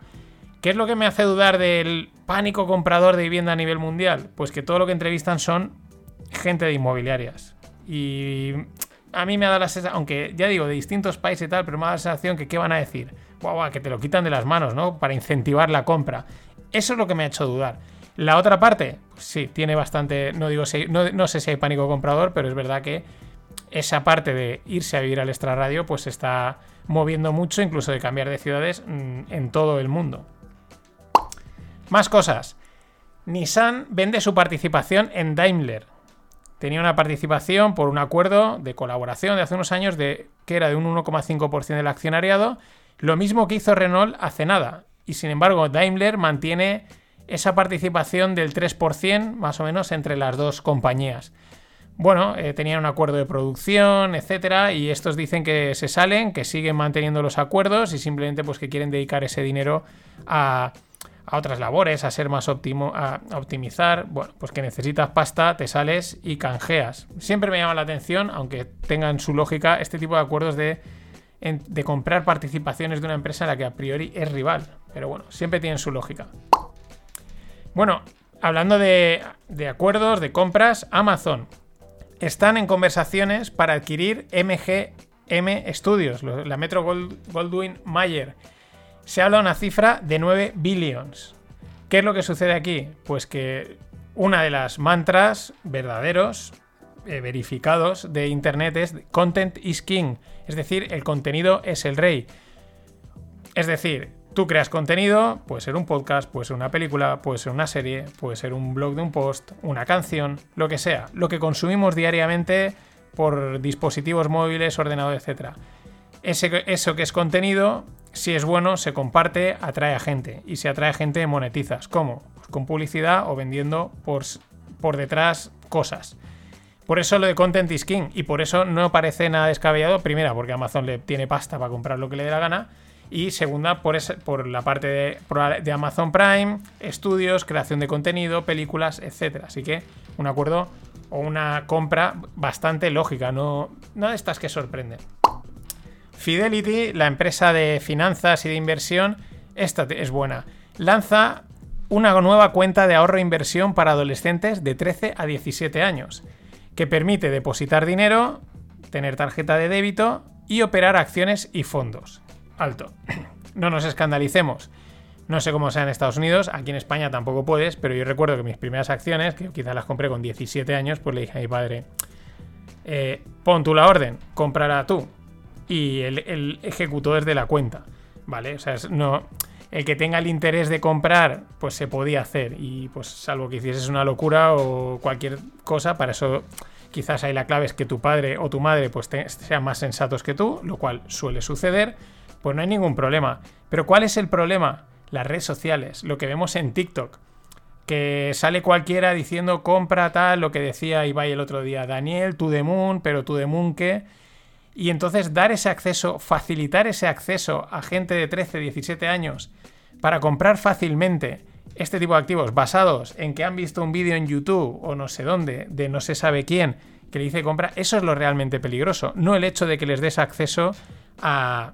S1: ¿Qué es lo que me hace dudar del pánico comprador de vivienda a nivel mundial? Pues que todo lo que entrevistan son gente de inmobiliarias. Y a mí me ha dado la sensación, aunque ya digo, de distintos países y tal, pero me ha dado la sensación que qué van a decir. Guau, que te lo quitan de las manos, ¿no? Para incentivar la compra. Eso es lo que me ha hecho dudar. La otra parte, sí, tiene bastante, no digo, no, no sé si hay pánico comprador, pero es verdad que esa parte de irse a vivir al extrarradio, pues se está moviendo mucho, incluso de cambiar de ciudades mm, en todo el mundo. Más cosas. Nissan vende su participación en Daimler. Tenía una participación por un acuerdo de colaboración de hace unos años de que era de un 1,5% del accionariado, lo mismo que hizo Renault hace nada. Y sin embargo, Daimler mantiene esa participación del 3% más o menos entre las dos compañías. Bueno, eh, tenían un acuerdo de producción, etcétera, y estos dicen que se salen, que siguen manteniendo los acuerdos y simplemente pues que quieren dedicar ese dinero a a otras labores, a ser más óptimo, a, optimizar. Bueno, pues que necesitas pasta, te sales y canjeas. Siempre me llama la atención, aunque tengan su lógica, este tipo de acuerdos de, de comprar participaciones de una empresa en la que a priori es rival. Pero bueno, siempre tienen su lógica. Bueno, hablando de, de acuerdos, de compras, Amazon están en conversaciones para adquirir MGM Studios, la Metro Goldwyn Mayer se habla de una cifra de 9 billions. ¿Qué es lo que sucede aquí? Pues que una de las mantras verdaderos, eh, verificados de Internet es content is king, es decir, el contenido es el rey. Es decir, tú creas contenido, puede ser un podcast, puede ser una película, puede ser una serie, puede ser un blog de un post, una canción, lo que sea, lo que consumimos diariamente por dispositivos móviles, ordenadores, etc. eso que es contenido si es bueno, se comparte, atrae a gente. Y si atrae a gente, monetizas. ¿Cómo? Pues con publicidad o vendiendo por, por detrás cosas. Por eso lo de Content is King. Y por eso no parece nada descabellado. Primera, porque Amazon le tiene pasta para comprar lo que le dé la gana. Y segunda, por, por la parte de, de, Amazon Prime, estudios, creación de contenido, películas, etc. Así que un acuerdo o una compra bastante lógica. No, no de estas que sorprenden. Fidelity, la empresa de finanzas y de inversión, esta es buena. Lanza una nueva cuenta de ahorro e inversión para adolescentes de 13 a 17 años, que permite depositar dinero, tener tarjeta de débito y operar acciones y fondos. Alto. No nos escandalicemos. No sé cómo sea en Estados Unidos, aquí en España tampoco puedes, pero yo recuerdo que mis primeras acciones, que quizás las compré con 17 años, pues le dije a mi padre, eh, pon tú la orden, comprará tú y el, ejecutor de la cuenta, ¿vale? O sea, no, el que tenga el interés de comprar, pues se podía hacer y pues salvo que hicieses una locura o cualquier cosa, para eso quizás ahí la clave es que tu padre o tu madre pues sean más sensatos que tú, lo cual suele suceder, pues no hay ningún problema. Pero ¿cuál es el problema? Las redes sociales, lo que vemos en TikTok que sale cualquiera diciendo compra tal, lo que decía Ibai el otro día, Daniel, tú de Moon, pero tú de Moon qué. Y entonces dar ese acceso, facilitar ese acceso a gente de 13, 17 años para comprar fácilmente este tipo de activos basados en que han visto un vídeo en YouTube o no sé dónde de no se sabe quién que le dice compra, eso es lo realmente peligroso, no el hecho de que les des acceso a,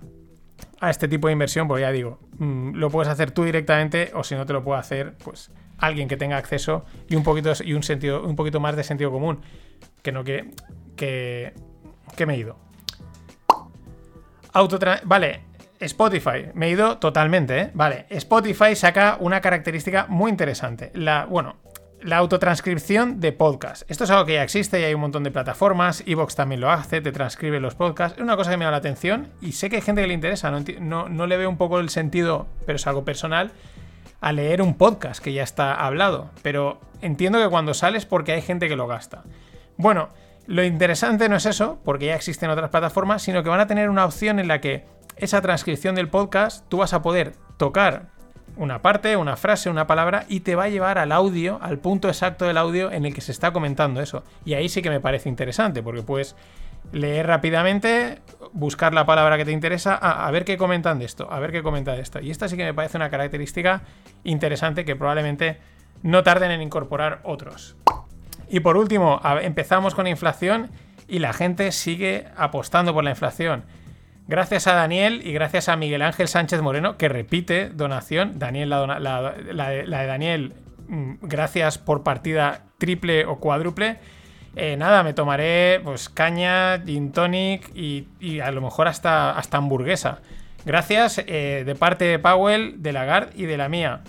S1: a este tipo de inversión, porque ya digo, mm, lo puedes hacer tú directamente o si no te lo puede hacer, pues alguien que tenga acceso y un poquito y un sentido un poquito más de sentido común, que no que que, me he ido. Vale, Spotify, me he ido totalmente, ¿eh? Vale, Spotify saca una característica muy interesante. La, bueno, la autotranscripción de podcast. Esto es algo que ya existe y hay un montón de plataformas. Evox también lo hace, te transcribe los podcasts. Es una cosa que me da la atención y sé que hay gente que le interesa. No, no, le veo un poco el sentido, pero es algo personal, a leer un podcast que ya está hablado. Pero entiendo que cuando sales porque hay gente que lo gasta. Bueno, lo interesante no es eso, porque ya existen otras plataformas, sino que van a tener una opción en la que esa transcripción del podcast tú vas a poder tocar una parte, una frase, una palabra y te va a llevar al audio, al punto exacto del audio en el que se está comentando eso. Y ahí sí que me parece interesante, porque puedes leer rápidamente, buscar la palabra que te interesa, a, ver qué comentan de esto, a ver qué comentan de esto. Y esta sí que me parece una característica interesante que probablemente no tarden en incorporar otros. Y por último, empezamos con inflación y la gente sigue apostando por la inflación. Gracias a Daniel y gracias a Miguel Ángel Sánchez Moreno, que repite donación. Daniel, la, de Daniel, mm, gracias por partida triple o cuádruple. Eh, nada, me tomaré pues caña, gin tonic y, a lo mejor hasta, hasta hamburguesa. Gracias eh, de parte de Powell, de Lagarde y de la mía.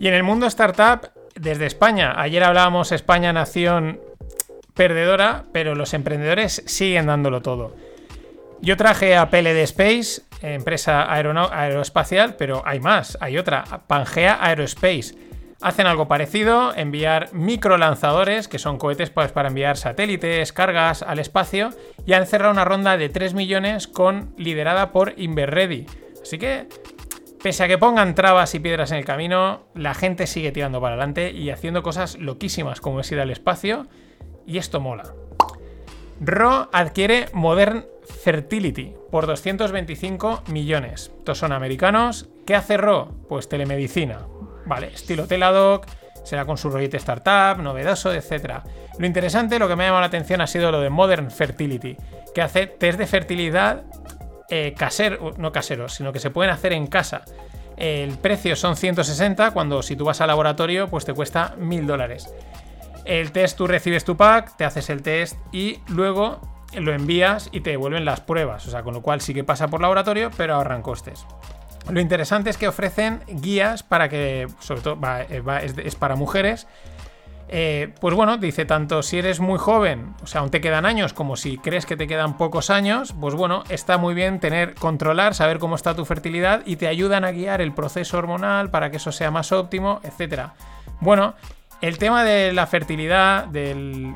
S1: Y en el mundo startup, desde España, ayer hablábamos España nación perdedora, pero los emprendedores siguen dándolo todo. Yo traje a PLD Space, empresa aeroespacial, pero hay más, hay otra, Pangea Aerospace. Hacen algo parecido, enviar microlanzadores, que son cohetes pues, para enviar satélites, cargas al espacio, y han cerrado una ronda de 3 millones con liderada por Inverready. Así que Pese a que pongan trabas y piedras en el camino, la gente sigue tirando para adelante y haciendo cosas loquísimas como es ir al espacio, y esto mola. Ro adquiere Modern Fertility por 225 millones. Estos son americanos. ¿Qué hace Ro? Pues telemedicina. Vale, estilo Teladoc, será con su rollete startup, novedoso, etc. Lo interesante, lo que me ha llamado la atención ha sido lo de Modern Fertility, que hace test de fertilidad eh, caseros, no caseros, sino que se pueden hacer en casa. El precio son 160, cuando si tú vas al laboratorio, pues te cuesta 1000 dólares. El test, tú recibes tu pack, te haces el test y luego lo envías y te devuelven las pruebas. O sea, con lo cual sí que pasa por laboratorio, pero ahorran costes. Lo interesante es que ofrecen guías para que, sobre todo, eh, es para mujeres, eh, pues bueno, dice tanto si eres muy joven, o sea, aún te quedan años, como si crees que te quedan pocos años, pues bueno, está muy bien tener, controlar, saber cómo está tu fertilidad y te ayudan a guiar el proceso hormonal para que eso sea más óptimo, etc. Bueno, el tema de la fertilidad, del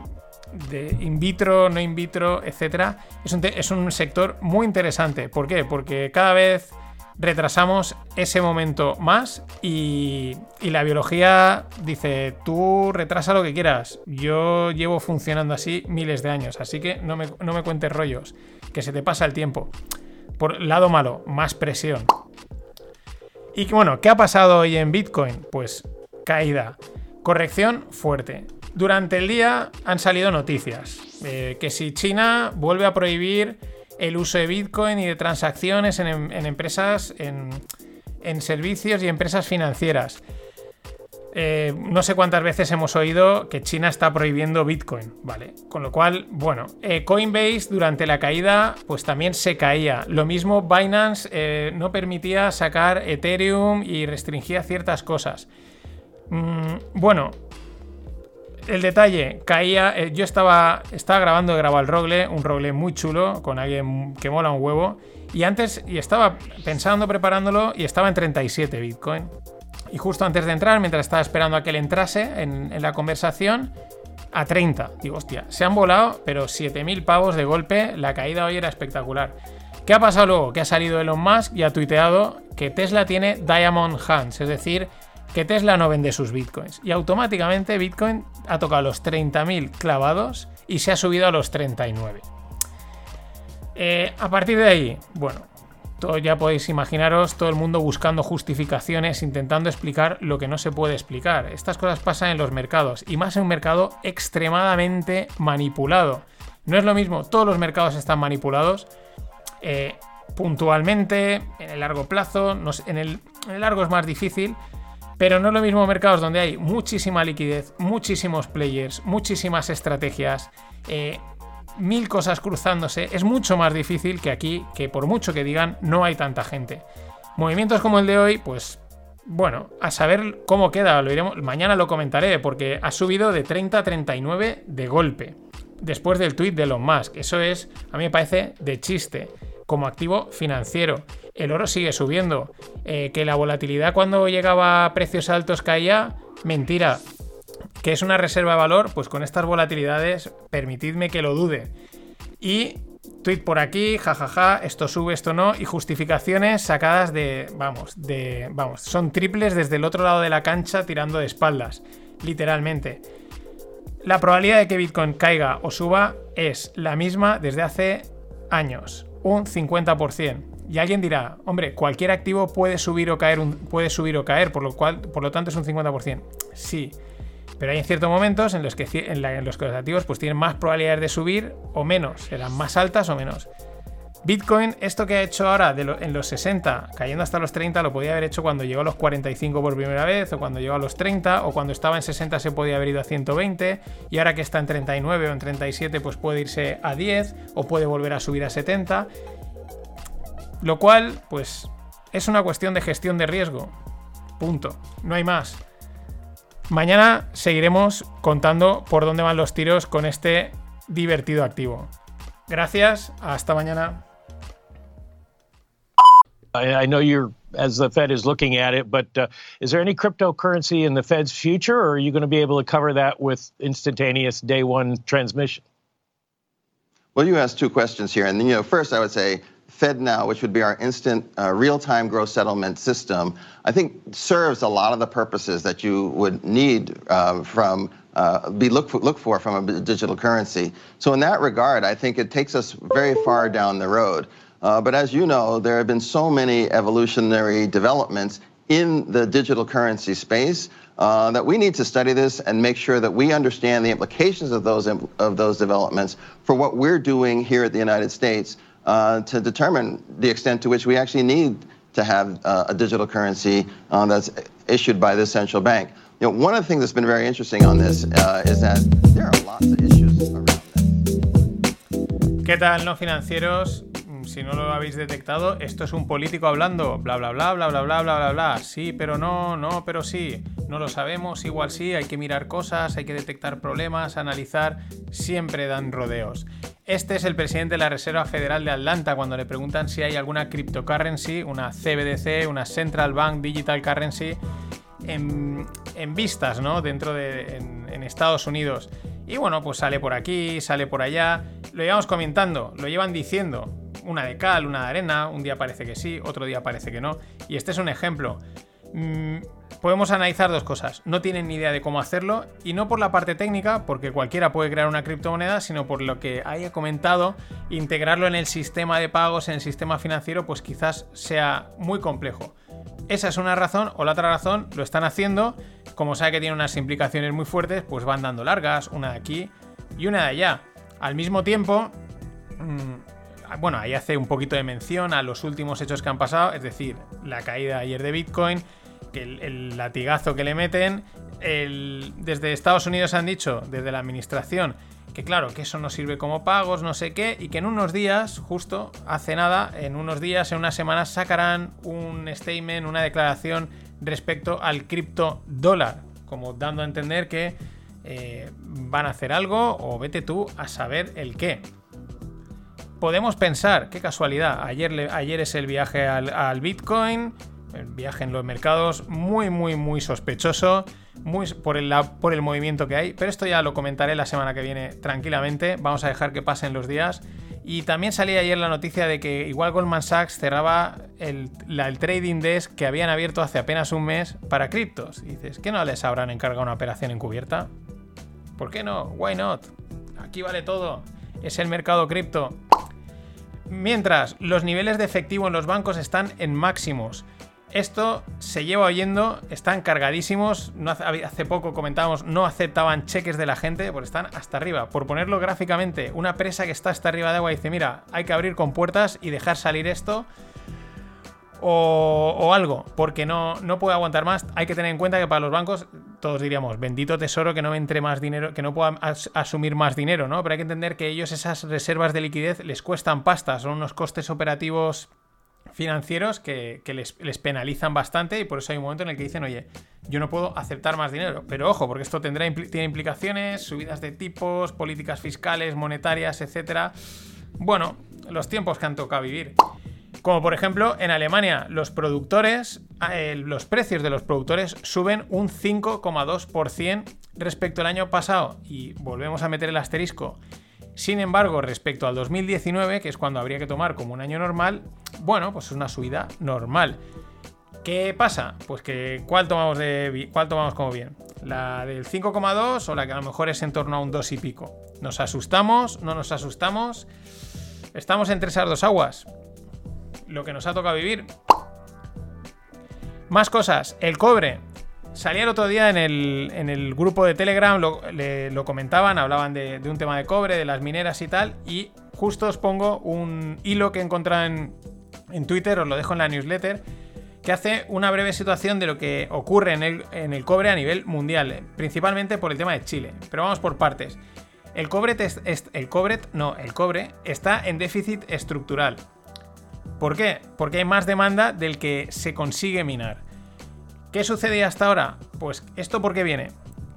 S1: de in vitro, no in vitro, etc., es es un sector muy interesante. ¿Por qué? Porque cada vez retrasamos ese momento más y, la biología dice, tú retrasa lo que quieras, yo llevo funcionando así miles de años, así que no me, no me cuentes rollos, que se te pasa el tiempo. Por lado malo, más presión. Y bueno, ¿qué ha pasado hoy en Bitcoin? Pues caída, corrección fuerte. Durante el día han salido noticias, eh, que si China vuelve a prohibir el uso de Bitcoin y de transacciones en, empresas, en, servicios y empresas financieras. Eh, no sé cuántas veces hemos oído que China está prohibiendo Bitcoin, ¿vale? Con lo cual, bueno, eh, Coinbase durante la caída pues también se caía. Lo mismo Binance eh, no permitía sacar Ethereum y restringía ciertas cosas. Mm, bueno, el detalle, caía. Eh, yo estaba, estaba grabando, grababa el rogle, un rogle muy chulo, con alguien que mola un huevo. Y antes, y estaba pensando, preparándolo, y estaba en 37 Bitcoin. Y justo antes de entrar, mientras estaba esperando a que él entrase en, en la conversación, a 30. Digo, hostia, se han volado, pero 7000 pavos de golpe. La caída hoy era espectacular. ¿Qué ha pasado luego? Que ha salido Elon Musk y ha tuiteado que Tesla tiene Diamond Hands, es decir, que Tesla no vende sus bitcoins. Y automáticamente Bitcoin ha tocado los 30.000 clavados y se ha subido a los 39. Eh, a partir de ahí, bueno, ya podéis imaginaros todo el mundo buscando justificaciones, intentando explicar lo que no se puede explicar. Estas cosas pasan en los mercados y más en un mercado extremadamente manipulado. No es lo mismo, todos los mercados están manipulados eh, puntualmente, en el largo plazo, en, el, largo es más difícil, pero no es lo mismo mercados donde hay muchísima liquidez, muchísimos players, muchísimas estrategias, eh, mil cosas cruzándose, es mucho más difícil que aquí, que por mucho que digan, no hay tanta gente. Movimientos como el de hoy, pues bueno, a saber cómo queda, lo iremos, mañana lo comentaré, porque ha subido de 30 a 39 de golpe, después del tweet de Elon Musk. Eso es, a mí me parece de chiste, como activo financiero. El oro sigue subiendo. Eh, que la volatilidad cuando llegaba a precios altos caía, mentira que es una reserva de valor, pues con estas volatilidades, permitidme que lo dude. Y tweet por aquí, jajaja, esto sube, esto no, y justificaciones sacadas de, vamos, de, vamos, son triples desde el otro lado de la cancha tirando de espaldas, literalmente. La probabilidad de que Bitcoin caiga o suba es la misma desde hace años, un 50%. Y alguien dirá, hombre, cualquier activo puede subir o caer, puede subir o caer, por lo cual, por lo tanto es un 50%. Sí, pero hay ciertos momentos en los que, en, los, que los activos pues, tienen más probabilidades de subir o menos, serán más altas o menos. Bitcoin, esto que ha hecho ahora en los 60, cayendo hasta los 30, lo podía haber hecho cuando llegó a los 45 por primera vez, o cuando llegó a los 30, o cuando estaba en 60 se podía haber ido a 120, y ahora que está en 39 o en 37, pues puede irse a 10, o puede volver a subir a 70. Lo cual, pues, es una cuestión de gestión de riesgo. Punto. No hay más. Mañana seguiremos contando por dónde van los tiros con este divertido activo. Gracias, hasta mañana.
S7: I, know you're as the Fed is looking at it, but uh, is there any cryptocurrency in the Fed's future, or are you going to be able to cover that with instantaneous day one transmission?
S8: Well, you asked two questions here, and you know, first I would say FedNow, which would be our instant uh, real-time gross settlement system, I think serves a lot of the purposes that you would need uh, from uh, be look for, look for from a digital currency. So in that regard, I think it takes us very far down the road. Uh, but as you know, there have been so many evolutionary developments in the digital currency space uh, that we need to study this and make sure that we understand the implications of those of those developments for what we're doing here at the United States uh, to determine the extent to which we actually need to have uh, a digital currency uh, that's issued by this central bank. You know, one of the things that's been very interesting on this uh, is that there are lots of issues around this.
S1: ¿Qué tal, no financieros? Si no lo habéis detectado, esto es un político hablando, bla bla bla bla bla bla bla bla bla. Sí, pero no, no, pero sí. No lo sabemos, igual sí, hay que mirar cosas, hay que detectar problemas, analizar, siempre dan rodeos. Este es el presidente de la Reserva Federal de Atlanta cuando le preguntan si hay alguna cryptocurrency, una CBDC, una Central Bank Digital Currency en, vistas, ¿no? Dentro de en, Estados Unidos. Y bueno, pues sale por aquí, sale por allá. Lo llevamos comentando, lo llevan diciendo. Una de cal, una de arena, un día parece que sí, otro día parece que no. Y este es un ejemplo. Mm, podemos analizar dos cosas. No tienen ni idea de cómo hacerlo y no por la parte técnica, porque cualquiera puede crear una criptomoneda, sino por lo que haya comentado, integrarlo en el sistema de pagos, en el sistema financiero, pues quizás sea muy complejo. Esa es una razón, o la otra razón, lo están haciendo, como sabe que tiene unas implicaciones muy fuertes, pues van dando largas, una de aquí y una de allá. Al mismo tiempo, mm, bueno, ahí hace un poquito de mención a los últimos hechos que han pasado, es decir, la caída ayer de Bitcoin, que el, latigazo que le meten. desde Estados Unidos han dicho, desde la administración, que claro, que eso no sirve como pagos, no sé qué, y que en unos días, justo hace nada, en unos días, en unas semanas, sacarán un statement, una declaración respecto al cripto dólar, como dando a entender que eh, van a hacer algo o vete tú a saber el qué. Podemos pensar, qué casualidad, ayer, es el viaje al Bitcoin, el viaje en los mercados muy, muy, muy sospechoso muy por, el, por el movimiento que hay. Pero esto ya lo comentaré la semana que viene tranquilamente. Vamos a dejar que pasen los días. Y también salía ayer la noticia de que igual Goldman Sachs cerraba el, el trading desk que habían abierto hace apenas un mes para criptos. Y dices, ¿qué no les habrán encargado una operación encubierta? ¿Por qué no? Why not? Aquí vale todo. Es el mercado cripto. Mientras, los niveles de efectivo en los bancos están en máximos. Esto se lleva oyendo, están cargadísimos. No hace, hace, poco comentábamos, no aceptaban cheques de la gente, porque están hasta arriba. Por ponerlo gráficamente, una presa que está hasta arriba de agua dice: Mira, hay que abrir con puertas y dejar salir esto. O, algo, porque no, no puede aguantar más. Hay que tener en cuenta que para los bancos, todos diríamos, bendito tesoro que no entre más dinero, que no puedan as asumir más dinero, ¿no? Pero hay que entender que ellos esas reservas de liquidez les cuestan pasta, son unos costes operativos financieros que, que les, les, penalizan bastante y por eso hay un momento en el que dicen, oye, yo no puedo aceptar más dinero. Pero ojo, porque esto tendrá tiene implicaciones, subidas de tipos, políticas fiscales, monetarias, etc. Bueno, los tiempos que han tocado vivir. Como por ejemplo, en Alemania, los productores, eh, los precios de los productores suben un 5,2% respecto al año pasado. Y volvemos a meter el asterisco. Sin embargo, respecto al 2019, que es cuando habría que tomar como un año normal, bueno, pues es una subida normal. ¿Qué pasa? Pues que ¿cuál tomamos, de, cuál tomamos como bien? ¿La del 5,2 o la que a lo mejor es en torno a un 2 y pico? ¿Nos asustamos? ¿No nos asustamos? Estamos entre esas dos aguas. Lo que nos ha tocado vivir. Más cosas. El cobre. Salía el otro día en el, en el grupo de Telegram, lo, comentaban, hablaban de, un tema de cobre, de las mineras y tal, y justo os pongo un hilo que he encontrado en, en Twitter, os lo dejo en la newsletter, que hace una breve situación de lo que ocurre en el, en el cobre a nivel mundial, principalmente por el tema de Chile. Pero vamos por partes. El cobre, el cobre, no, el cobre está en déficit estructural. ¿Por qué? Porque hay más demanda del que se consigue minar. ¿Qué sucede hasta ahora? Pues esto por qué viene?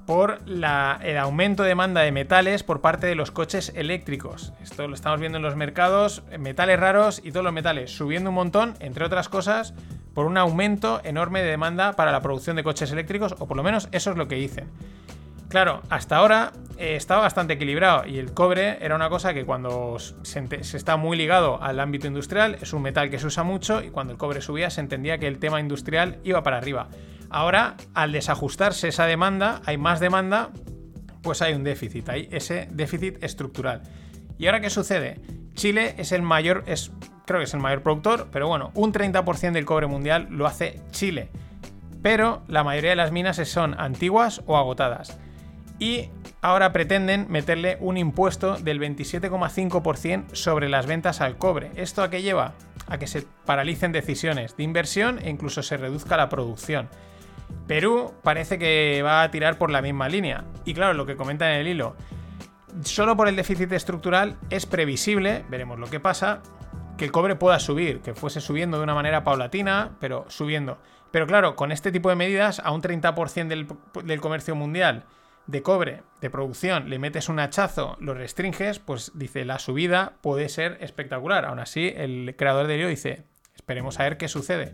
S1: Por el aumento de demanda de metales por parte de los coches eléctricos. Esto lo estamos viendo en los mercados, metales raros y todos los metales subiendo un montón, entre otras cosas, por un aumento enorme de demanda para la producción de coches eléctricos, o por lo menos eso es lo que dicen. Claro, hasta ahora eh, estaba bastante equilibrado y el cobre era una cosa que cuando se, se, está muy ligado al ámbito industrial es un metal que se usa mucho y cuando el cobre subía se entendía que el tema industrial iba para arriba. Ahora, al desajustarse esa demanda, hay más demanda, pues hay un déficit, hay ese déficit estructural. ¿Y ahora qué sucede? Chile es el mayor, es, creo que es el mayor productor, pero bueno, un 30% del cobre mundial lo hace Chile. Pero la mayoría de las minas son antiguas o agotadas y ahora pretenden meterle un impuesto del 27,5% sobre las ventas al cobre. ¿Esto a qué lleva? A que se paralicen decisiones de inversión e incluso se reduzca la producción. Perú parece que va a tirar por la misma línea. Y claro, lo que comenta en el hilo, solo por el déficit estructural es previsible, veremos lo que pasa, que el cobre pueda subir, que fuese subiendo de una manera paulatina, pero subiendo. Pero claro, con este tipo de medidas, a un 30% del, del comercio mundial, de cobre de producción le metes un hachazo, lo restringes, pues dice la subida puede ser espectacular. Aún así, el creador de Leo dice, esperemos a ver qué sucede.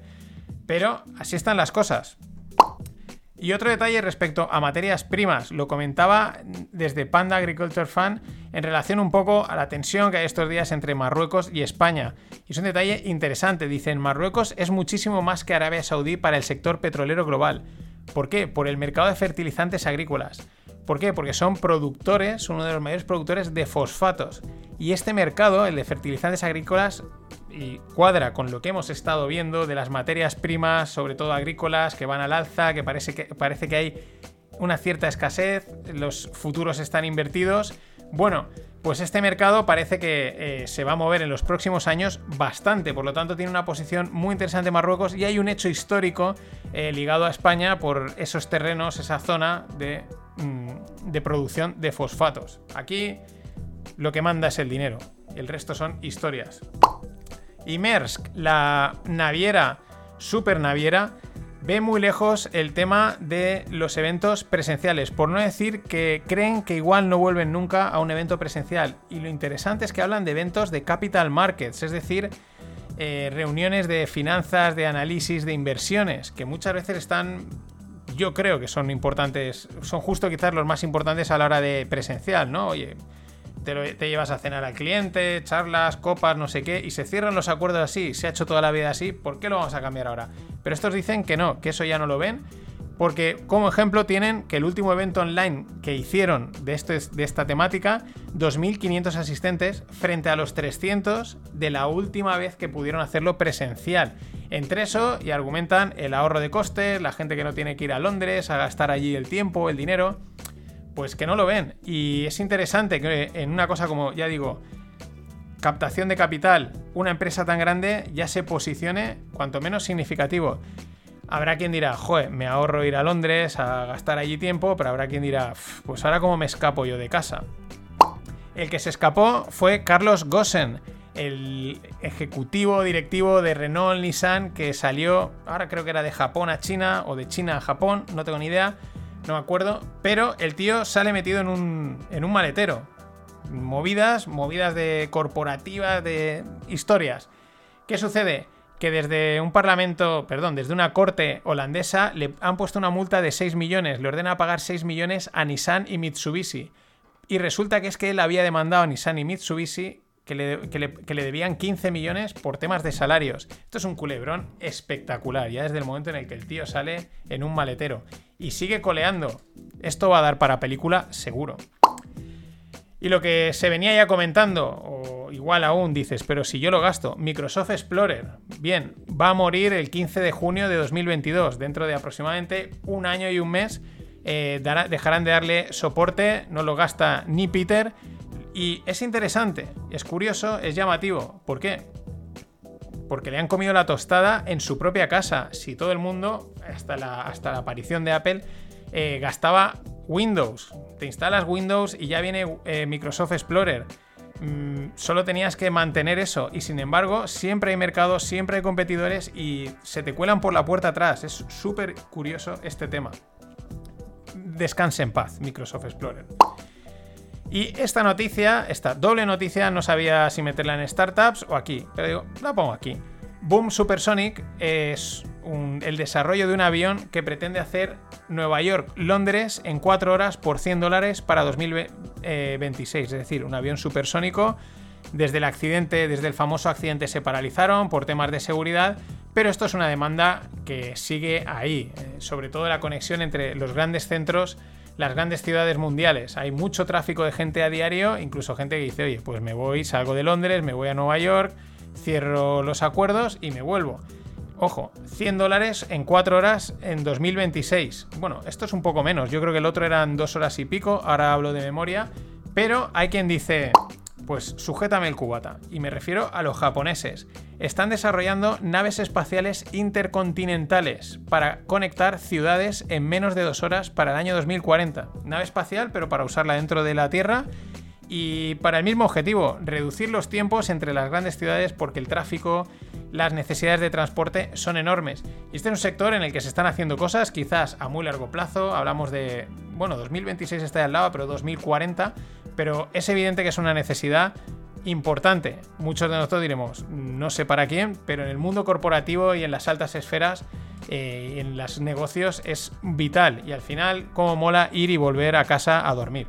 S1: Pero así están las cosas. Y otro detalle respecto a materias primas, lo comentaba desde Panda Agriculture Fund en relación un poco a la tensión que hay estos días entre Marruecos y España. Y es un detalle interesante, dicen, Marruecos es muchísimo más que Arabia Saudí para el sector petrolero global. ¿Por qué? Por el mercado de fertilizantes agrícolas. ¿Por qué? Porque son productores, uno de los mayores productores de fosfatos. Y este mercado, el de fertilizantes agrícolas, y cuadra con lo que hemos estado viendo de las materias primas, sobre todo agrícolas, que van al alza, que parece que, parece que hay una cierta escasez, los futuros están invertidos. Bueno, pues este mercado parece que eh, se va a mover en los próximos años bastante, por lo tanto tiene una posición muy interesante Marruecos y hay un hecho histórico eh, ligado a España por esos terrenos, esa zona de, de producción de fosfatos. Aquí lo que manda es el dinero, el resto son historias. Y Maersk, la naviera, super naviera, ve muy lejos el tema de los eventos presenciales, por no decir que creen que igual no vuelven nunca a un evento presencial. Y lo interesante es que hablan de eventos de capital markets, es decir, eh, reuniones de finanzas, de análisis, de inversiones, que muchas veces están, yo creo que son importantes, son justo quizás los más importantes a la hora de presencial, ¿no? Oye, te, llevas a cenar al cliente, charlas, copas, no sé qué, y se cierran los acuerdos así, se ha hecho toda la vida así, ¿por qué lo vamos a cambiar ahora? Pero estos dicen que no, que eso ya no lo ven, Porque como ejemplo tienen que el último evento online que hicieron de, esto, de esta temática, 2.500 asistentes frente a los 300 de la última vez que pudieron hacerlo presencial. Entre eso, y argumentan el ahorro de costes, la gente que no tiene que ir a Londres a gastar allí el tiempo, el dinero, pues que no lo ven. Y es interesante que en una cosa como, ya digo, captación de capital, una empresa tan grande ya se posicione cuanto menos significativo. Habrá quien dirá, joder, me ahorro ir a Londres a gastar allí tiempo, pero habrá quien dirá, pues ahora cómo me escapo yo de casa. El que se escapó fue Carlos Gossen, el ejecutivo directivo de Renault Nissan que salió, ahora creo que era de Japón a China o de China a Japón, no tengo ni idea, no me acuerdo, pero el tío sale metido en un, en un maletero. Movidas, movidas de corporativas, de historias. ¿Qué sucede? Que desde un parlamento, perdón, desde una corte holandesa le han puesto una multa de 6 millones, le ordena pagar 6 millones a Nissan y Mitsubishi. Y resulta que es que él había demandado a Nissan y Mitsubishi que le, que le, debían 15 millones por temas de salarios. Esto es un culebrón espectacular, ya desde el momento en el que el tío sale en un maletero. Y sigue coleando. Esto va a dar para película seguro. Y lo que se venía ya comentando, igual aún dices, pero si yo lo gasto, Microsoft Explorer, bien, va a morir el 15 de junio de 2022, dentro de aproximadamente un año y un mes. Eh, dejarán de darle soporte, no lo gasta ni Peter. Y es interesante, es curioso, es llamativo. ¿Por qué? Porque le han comido la tostada en su propia casa. Si todo el mundo, hasta la, hasta la aparición de Apple, eh, gastaba Windows. Te instalas Windows y ya viene eh, Microsoft Explorer. Mm, solo tenías que mantener eso y sin embargo siempre hay mercados, siempre hay competidores y se te cuelan por la puerta atrás. Es súper curioso este tema. Descanse en paz, Microsoft Explorer. Y esta noticia, esta doble noticia, no sabía si meterla en startups o aquí, pero digo, la pongo aquí. Boom Supersonic es el desarrollo de un avión que pretende hacer Nueva York-Londres en 4 horas por 100 dólares para 2026. Es decir, un avión supersónico. Desde el accidente, desde el famoso accidente se paralizaron por temas de seguridad, pero esto es una demanda que sigue ahí, eh, sobre todo la conexión entre los grandes centros, las grandes ciudades mundiales. Hay mucho tráfico de gente a diario, incluso gente que dice, oye, pues me voy, salgo de Londres, me voy a Nueva York, cierro los acuerdos y me vuelvo. Ojo, 100 dólares en 4 horas en 2026. Bueno, esto es un poco menos. Yo creo que el otro eran 2 horas y pico. Ahora hablo de memoria. Pero hay quien dice, pues sujétame el cubata. Y me refiero a los japoneses. Están desarrollando naves espaciales intercontinentales para conectar ciudades en menos de 2 horas para el año 2040. Nave espacial, pero para usarla dentro de la Tierra y para el mismo objetivo, reducir los tiempos entre las grandes ciudades porque el tráfico, las necesidades de transporte son enormes. Y este es un sector en el que se están haciendo cosas quizás a muy largo plazo, hablamos de, bueno, 2026 está al lado, pero 2040, pero es evidente que es una necesidad importante. Muchos de nosotros diremos, no sé para quién, pero en el mundo corporativo y en las altas esferas eh, en los negocios es vital. Y al final, como mola ir y volver a casa a dormir.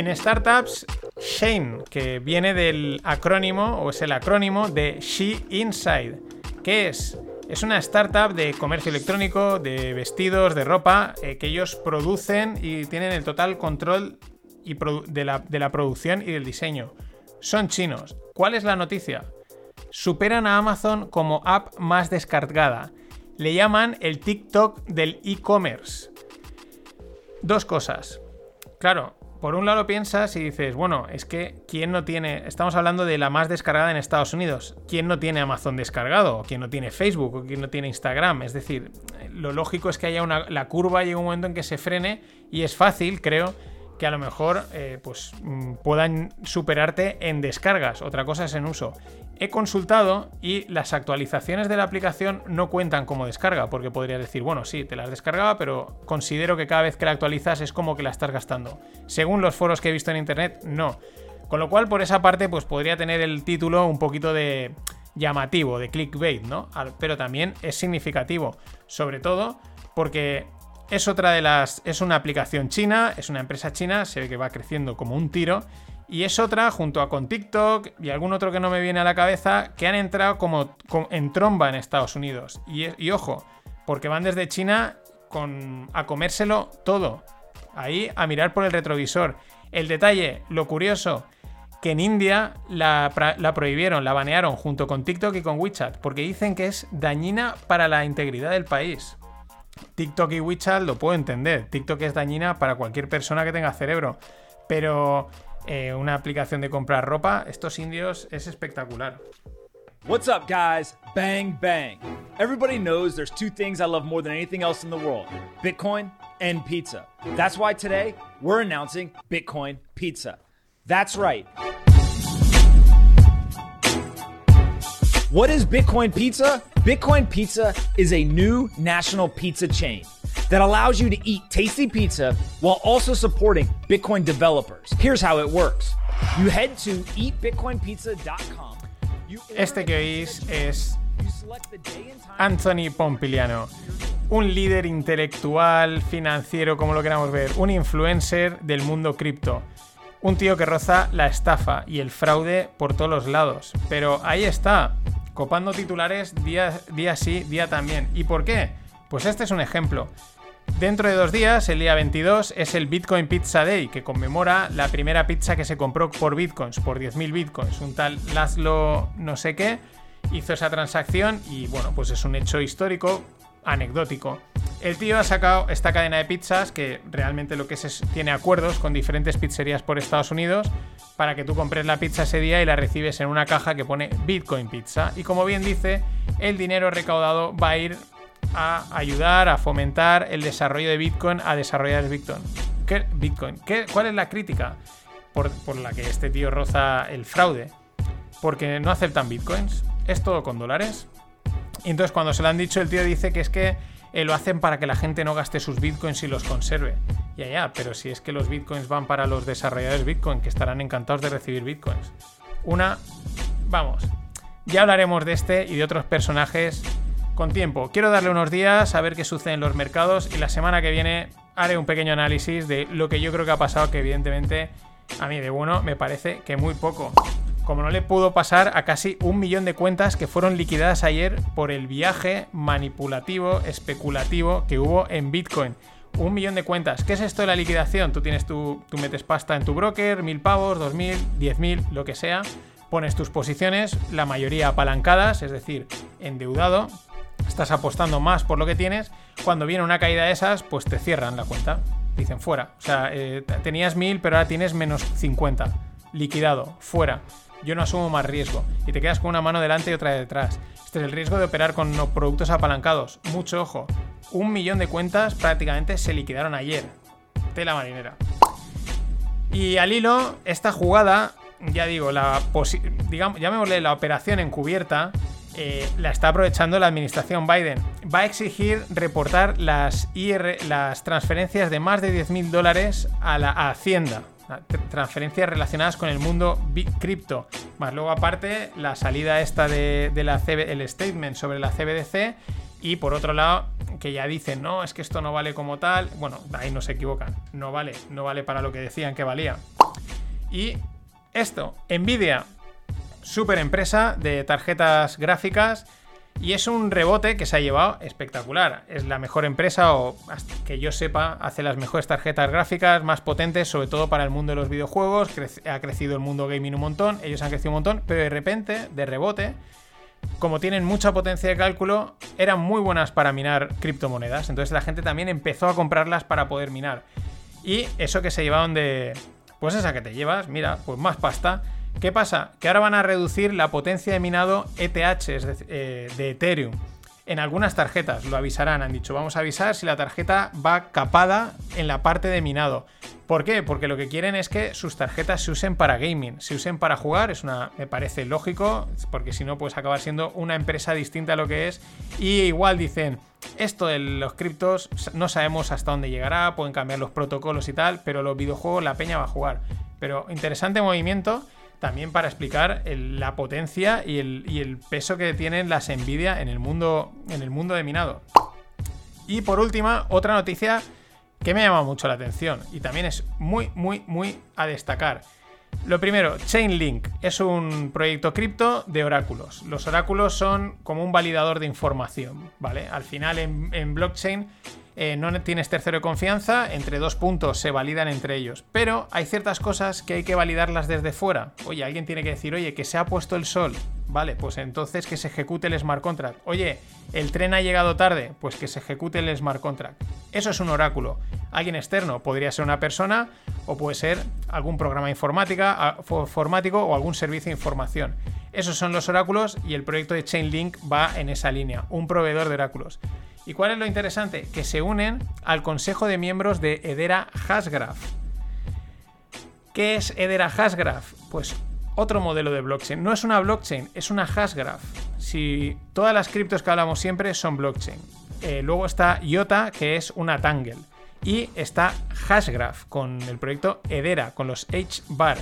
S1: En startups, Shane, que viene del acrónimo, o es el acrónimo de She Inside. ¿Qué es? Es una startup de comercio electrónico, de vestidos, de ropa, eh, que ellos producen y tienen el total control de, la, de la producción y del diseño. Son chinos. ¿Cuál es la noticia? Superan a Amazon como app más descargada. Le llaman el TikTok del e-commerce. Dos cosas. Claro, por un lado piensas y dices, bueno, es que ¿quién no tiene? Estamos hablando de la más descargada en Estados Unidos. ¿Quién no tiene Amazon descargado? ¿O quién no tiene Facebook? ¿O quién no tiene Instagram? Es decir, lo lógico es que haya una. La curva llega un momento en que se frene y es fácil, creo, que a lo mejor eh, pues, mm, puedan superarte en descargas. Otra cosa es en uso. He consultado y las actualizaciones de la aplicación no cuentan como descarga, porque podría decir, bueno, sí, te las descargaba, pero considero que cada vez que la actualizas es como que la estás gastando. Según los foros que he visto en internet, no. Con lo cual, por esa parte, pues podría tener el título un poquito de llamativo, de clickbait, ¿no? Pero también es significativo, sobre todo porque es otra de las. Es una aplicación china, es una empresa china, se ve que va creciendo como un tiro Y es otra, junto a con TikTok y algún otro que no me viene a la cabeza, que han entrado como, en tromba en Estados Unidos. Y, ojo, porque van desde China a comérselo todo. Ahí a mirar por el retrovisor. El detalle, lo curioso, que en India la, la prohibieron, la banearon junto con TikTok y con WeChat, porque dicen que es dañina para la integridad del país. TikTok y WeChat lo puedo entender. TikTok es dañina para cualquier persona que tenga cerebro. Pero eh, una aplicación de comprar ropa, estos indios es espectacular.
S9: What's up, guys? Bang, bang. Everybody knows there's two things I love more than anything else in the world Bitcoin and pizza. That's why today we're announcing Bitcoin Pizza. That's right. What is Bitcoin Pizza? Bitcoin Pizza is a new national pizza chain that allows you to eat tasty pizza while also supporting Bitcoin developers. Here's how it works you head to eatbitcoinpizza.com.
S1: Este que oís es Anthony Pompiliano, un líder intelectual, financiero, como lo queramos ver, un influencer del mundo cripto. Un tío que roza la estafa y el fraude por todos los lados. Pero ahí está, copando titulares día, día sí, día también. ¿Y por qué? Pues este es un ejemplo. Dentro de dos días, el día 22, es el Bitcoin Pizza Day, que conmemora la primera pizza que se compró por bitcoins, por 10.000 bitcoins. Un tal Laszlo no sé qué hizo esa transacción y bueno, pues es un hecho histórico, anecdótico. El tío ha sacado esta cadena de pizzas que realmente lo que es es tiene acuerdos con diferentes pizzerías por Estados Unidos para que tú compres la pizza ese día y la recibes en una caja que pone Bitcoin Pizza. Y como bien dice, el dinero recaudado va a ir a ayudar a fomentar el desarrollo de Bitcoin, a desarrollar el Bitcoin. ¿Qué, Bitcoin? ¿Qué, ¿Cuál es la crítica por, por la que este tío roza el fraude? Porque no aceptan Bitcoins, es todo con dólares. Y entonces cuando se lo han dicho, el tío dice que es que eh, lo hacen para que la gente no gaste sus bitcoins y los conserve. Ya, ya, pero si es que los bitcoins van para los desarrolladores bitcoin, que estarán encantados de recibir bitcoins. Una, vamos, ya hablaremos de este y de otros personajes con tiempo. Quiero darle unos días a ver qué sucede en los mercados y la semana que viene haré un pequeño análisis de lo que yo creo que ha pasado, que evidentemente a mí de bueno me parece que muy poco. Como no le pudo pasar a casi un millón de cuentas que fueron liquidadas ayer por el viaje manipulativo, especulativo que hubo en Bitcoin. Un millón de cuentas. ¿Qué es esto de la liquidación? Tú tienes tu, tú metes pasta en tu broker, mil pavos, dos mil, diez mil, lo que sea. Pones tus posiciones, la mayoría apalancadas, es decir, endeudado. Estás apostando más por lo que tienes. Cuando viene una caída de esas, pues te cierran la cuenta. Dicen fuera. O sea, eh, tenías mil, pero ahora tienes menos 50. Liquidado, fuera yo no asumo más riesgo. Y te quedas con una mano delante y otra detrás. Este es el riesgo de operar con productos apalancados. Mucho ojo. Un millón de cuentas prácticamente se liquidaron ayer. Tela marinera. Y al hilo, esta jugada, ya digo, la digamos, llamémosle la operación encubierta, eh, la está aprovechando la administración Biden. Va a exigir reportar las, las transferencias de más de 10.000 dólares a la a Hacienda transferencias relacionadas con el mundo cripto. Más luego aparte la salida esta de, la el statement sobre la CBDC y por otro lado que ya dicen, no, es que esto no vale como tal. Bueno, ahí no se equivocan. No vale, no vale para lo que decían que valía. Y esto, Nvidia, super empresa de tarjetas gráficas y es un rebote que se ha llevado espectacular. Es la mejor empresa, o que yo sepa, hace las mejores tarjetas gráficas, más potentes, sobre todo para el mundo de los videojuegos. ha crecido el mundo gaming un montón, ellos han crecido un montón, pero de repente, de rebote, como tienen mucha potencia de cálculo, eran muy buenas para minar criptomonedas. Entonces la gente también empezó a comprarlas para poder minar. Y eso que se llevaban de... Pues esa que te llevas, mira, pues más pasta. ¿Qué pasa? Que ahora van a reducir la potencia de minado ETH, eh, de Ethereum. En algunas tarjetas lo avisarán, han dicho, vamos a avisar si la tarjeta va capada en la parte de minado. ¿Por qué? Porque lo que quieren es que sus tarjetas se usen para gaming, se usen para jugar, es una, me parece lógico, porque si no puedes acabar siendo una empresa distinta a lo que es. Y igual dicen, esto de los criptos no sabemos hasta dónde llegará, pueden cambiar los protocolos y tal, pero los videojuegos la peña va a jugar. Pero interesante movimiento también para explicar la potencia y el, peso que tienen las Nvidia en el mundo, en el mundo de minado. Y por última, otra noticia que me llama mucho la atención y también es muy, muy, muy a destacar. Lo primero, Chainlink es un proyecto cripto de oráculos. Los oráculos son como un validador de información, ¿vale? Al final en blockchain eh, no tienes tercero de confianza, entre dos puntos se validan entre ellos. Pero hay ciertas cosas que hay que validarlas desde fuera. Oye, alguien tiene que decir, oye, que se ha puesto el sol. Vale, pues entonces que se ejecute el smart contract. Oye, el tren ha llegado tarde, pues que se ejecute el smart contract. Eso es un oráculo. Alguien externo podría ser una persona o puede ser algún programa informática, informático o algún servicio de información. Esos son los oráculos y el proyecto de Chainlink va en esa línea, un proveedor de oráculos. ¿Y cuál es lo interesante? Que se unen al consejo de miembros de Edera Hashgraph. ¿Qué es Edera Hashgraph? Pues otro modelo de blockchain. No es una blockchain, es una hashgraph. Si todas las criptos que hablamos siempre son blockchain. Eh, luego está IOTA, que es una Tangle. Y está Hashgraph con el proyecto Edera, con los H-Bar.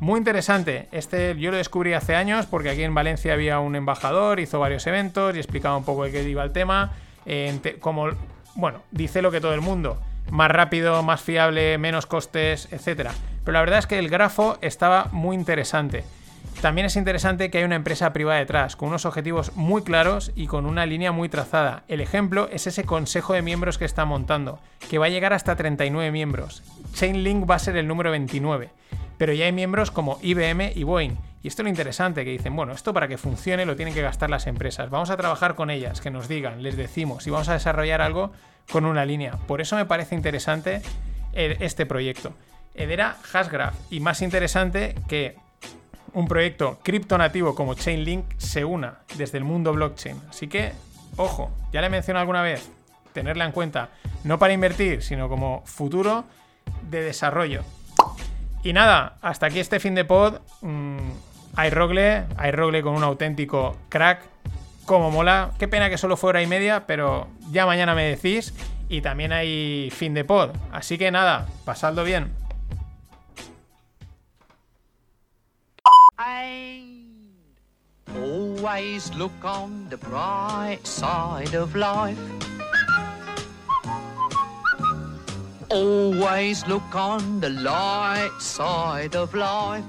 S1: Muy interesante. Este yo lo descubrí hace años porque aquí en Valencia había un embajador, hizo varios eventos y explicaba un poco de qué iba el tema como, bueno, dice lo que todo el mundo, más rápido, más fiable, menos costes, etc. Pero la verdad es que el grafo estaba muy interesante. También es interesante que hay una empresa privada detrás, con unos objetivos muy claros y con una línea muy trazada. El ejemplo es ese consejo de miembros que está montando, que va a llegar hasta 39 miembros. Chainlink va a ser el número 29 pero ya hay miembros como IBM y Boeing. Y esto es lo interesante, que dicen, bueno, esto para que funcione lo tienen que gastar las empresas. Vamos a trabajar con ellas, que nos digan, les decimos, y vamos a desarrollar algo con una línea. Por eso me parece interesante este proyecto. Edera Hashgraph. Y más interesante que un proyecto cripto nativo como Chainlink se una desde el mundo blockchain. Así que, ojo, ya le mencioné alguna vez, tenerla en cuenta, no para invertir, sino como futuro de desarrollo. Y nada, hasta aquí este fin de pod. Mm, hay Rogle, hay Rogle con un auténtico crack. Como mola. Qué pena que solo fue hora y media, pero ya mañana me decís. Y también hay fin de pod. Así que nada, pasadlo bien. always look on the bright side of life. Always look on the light side of life.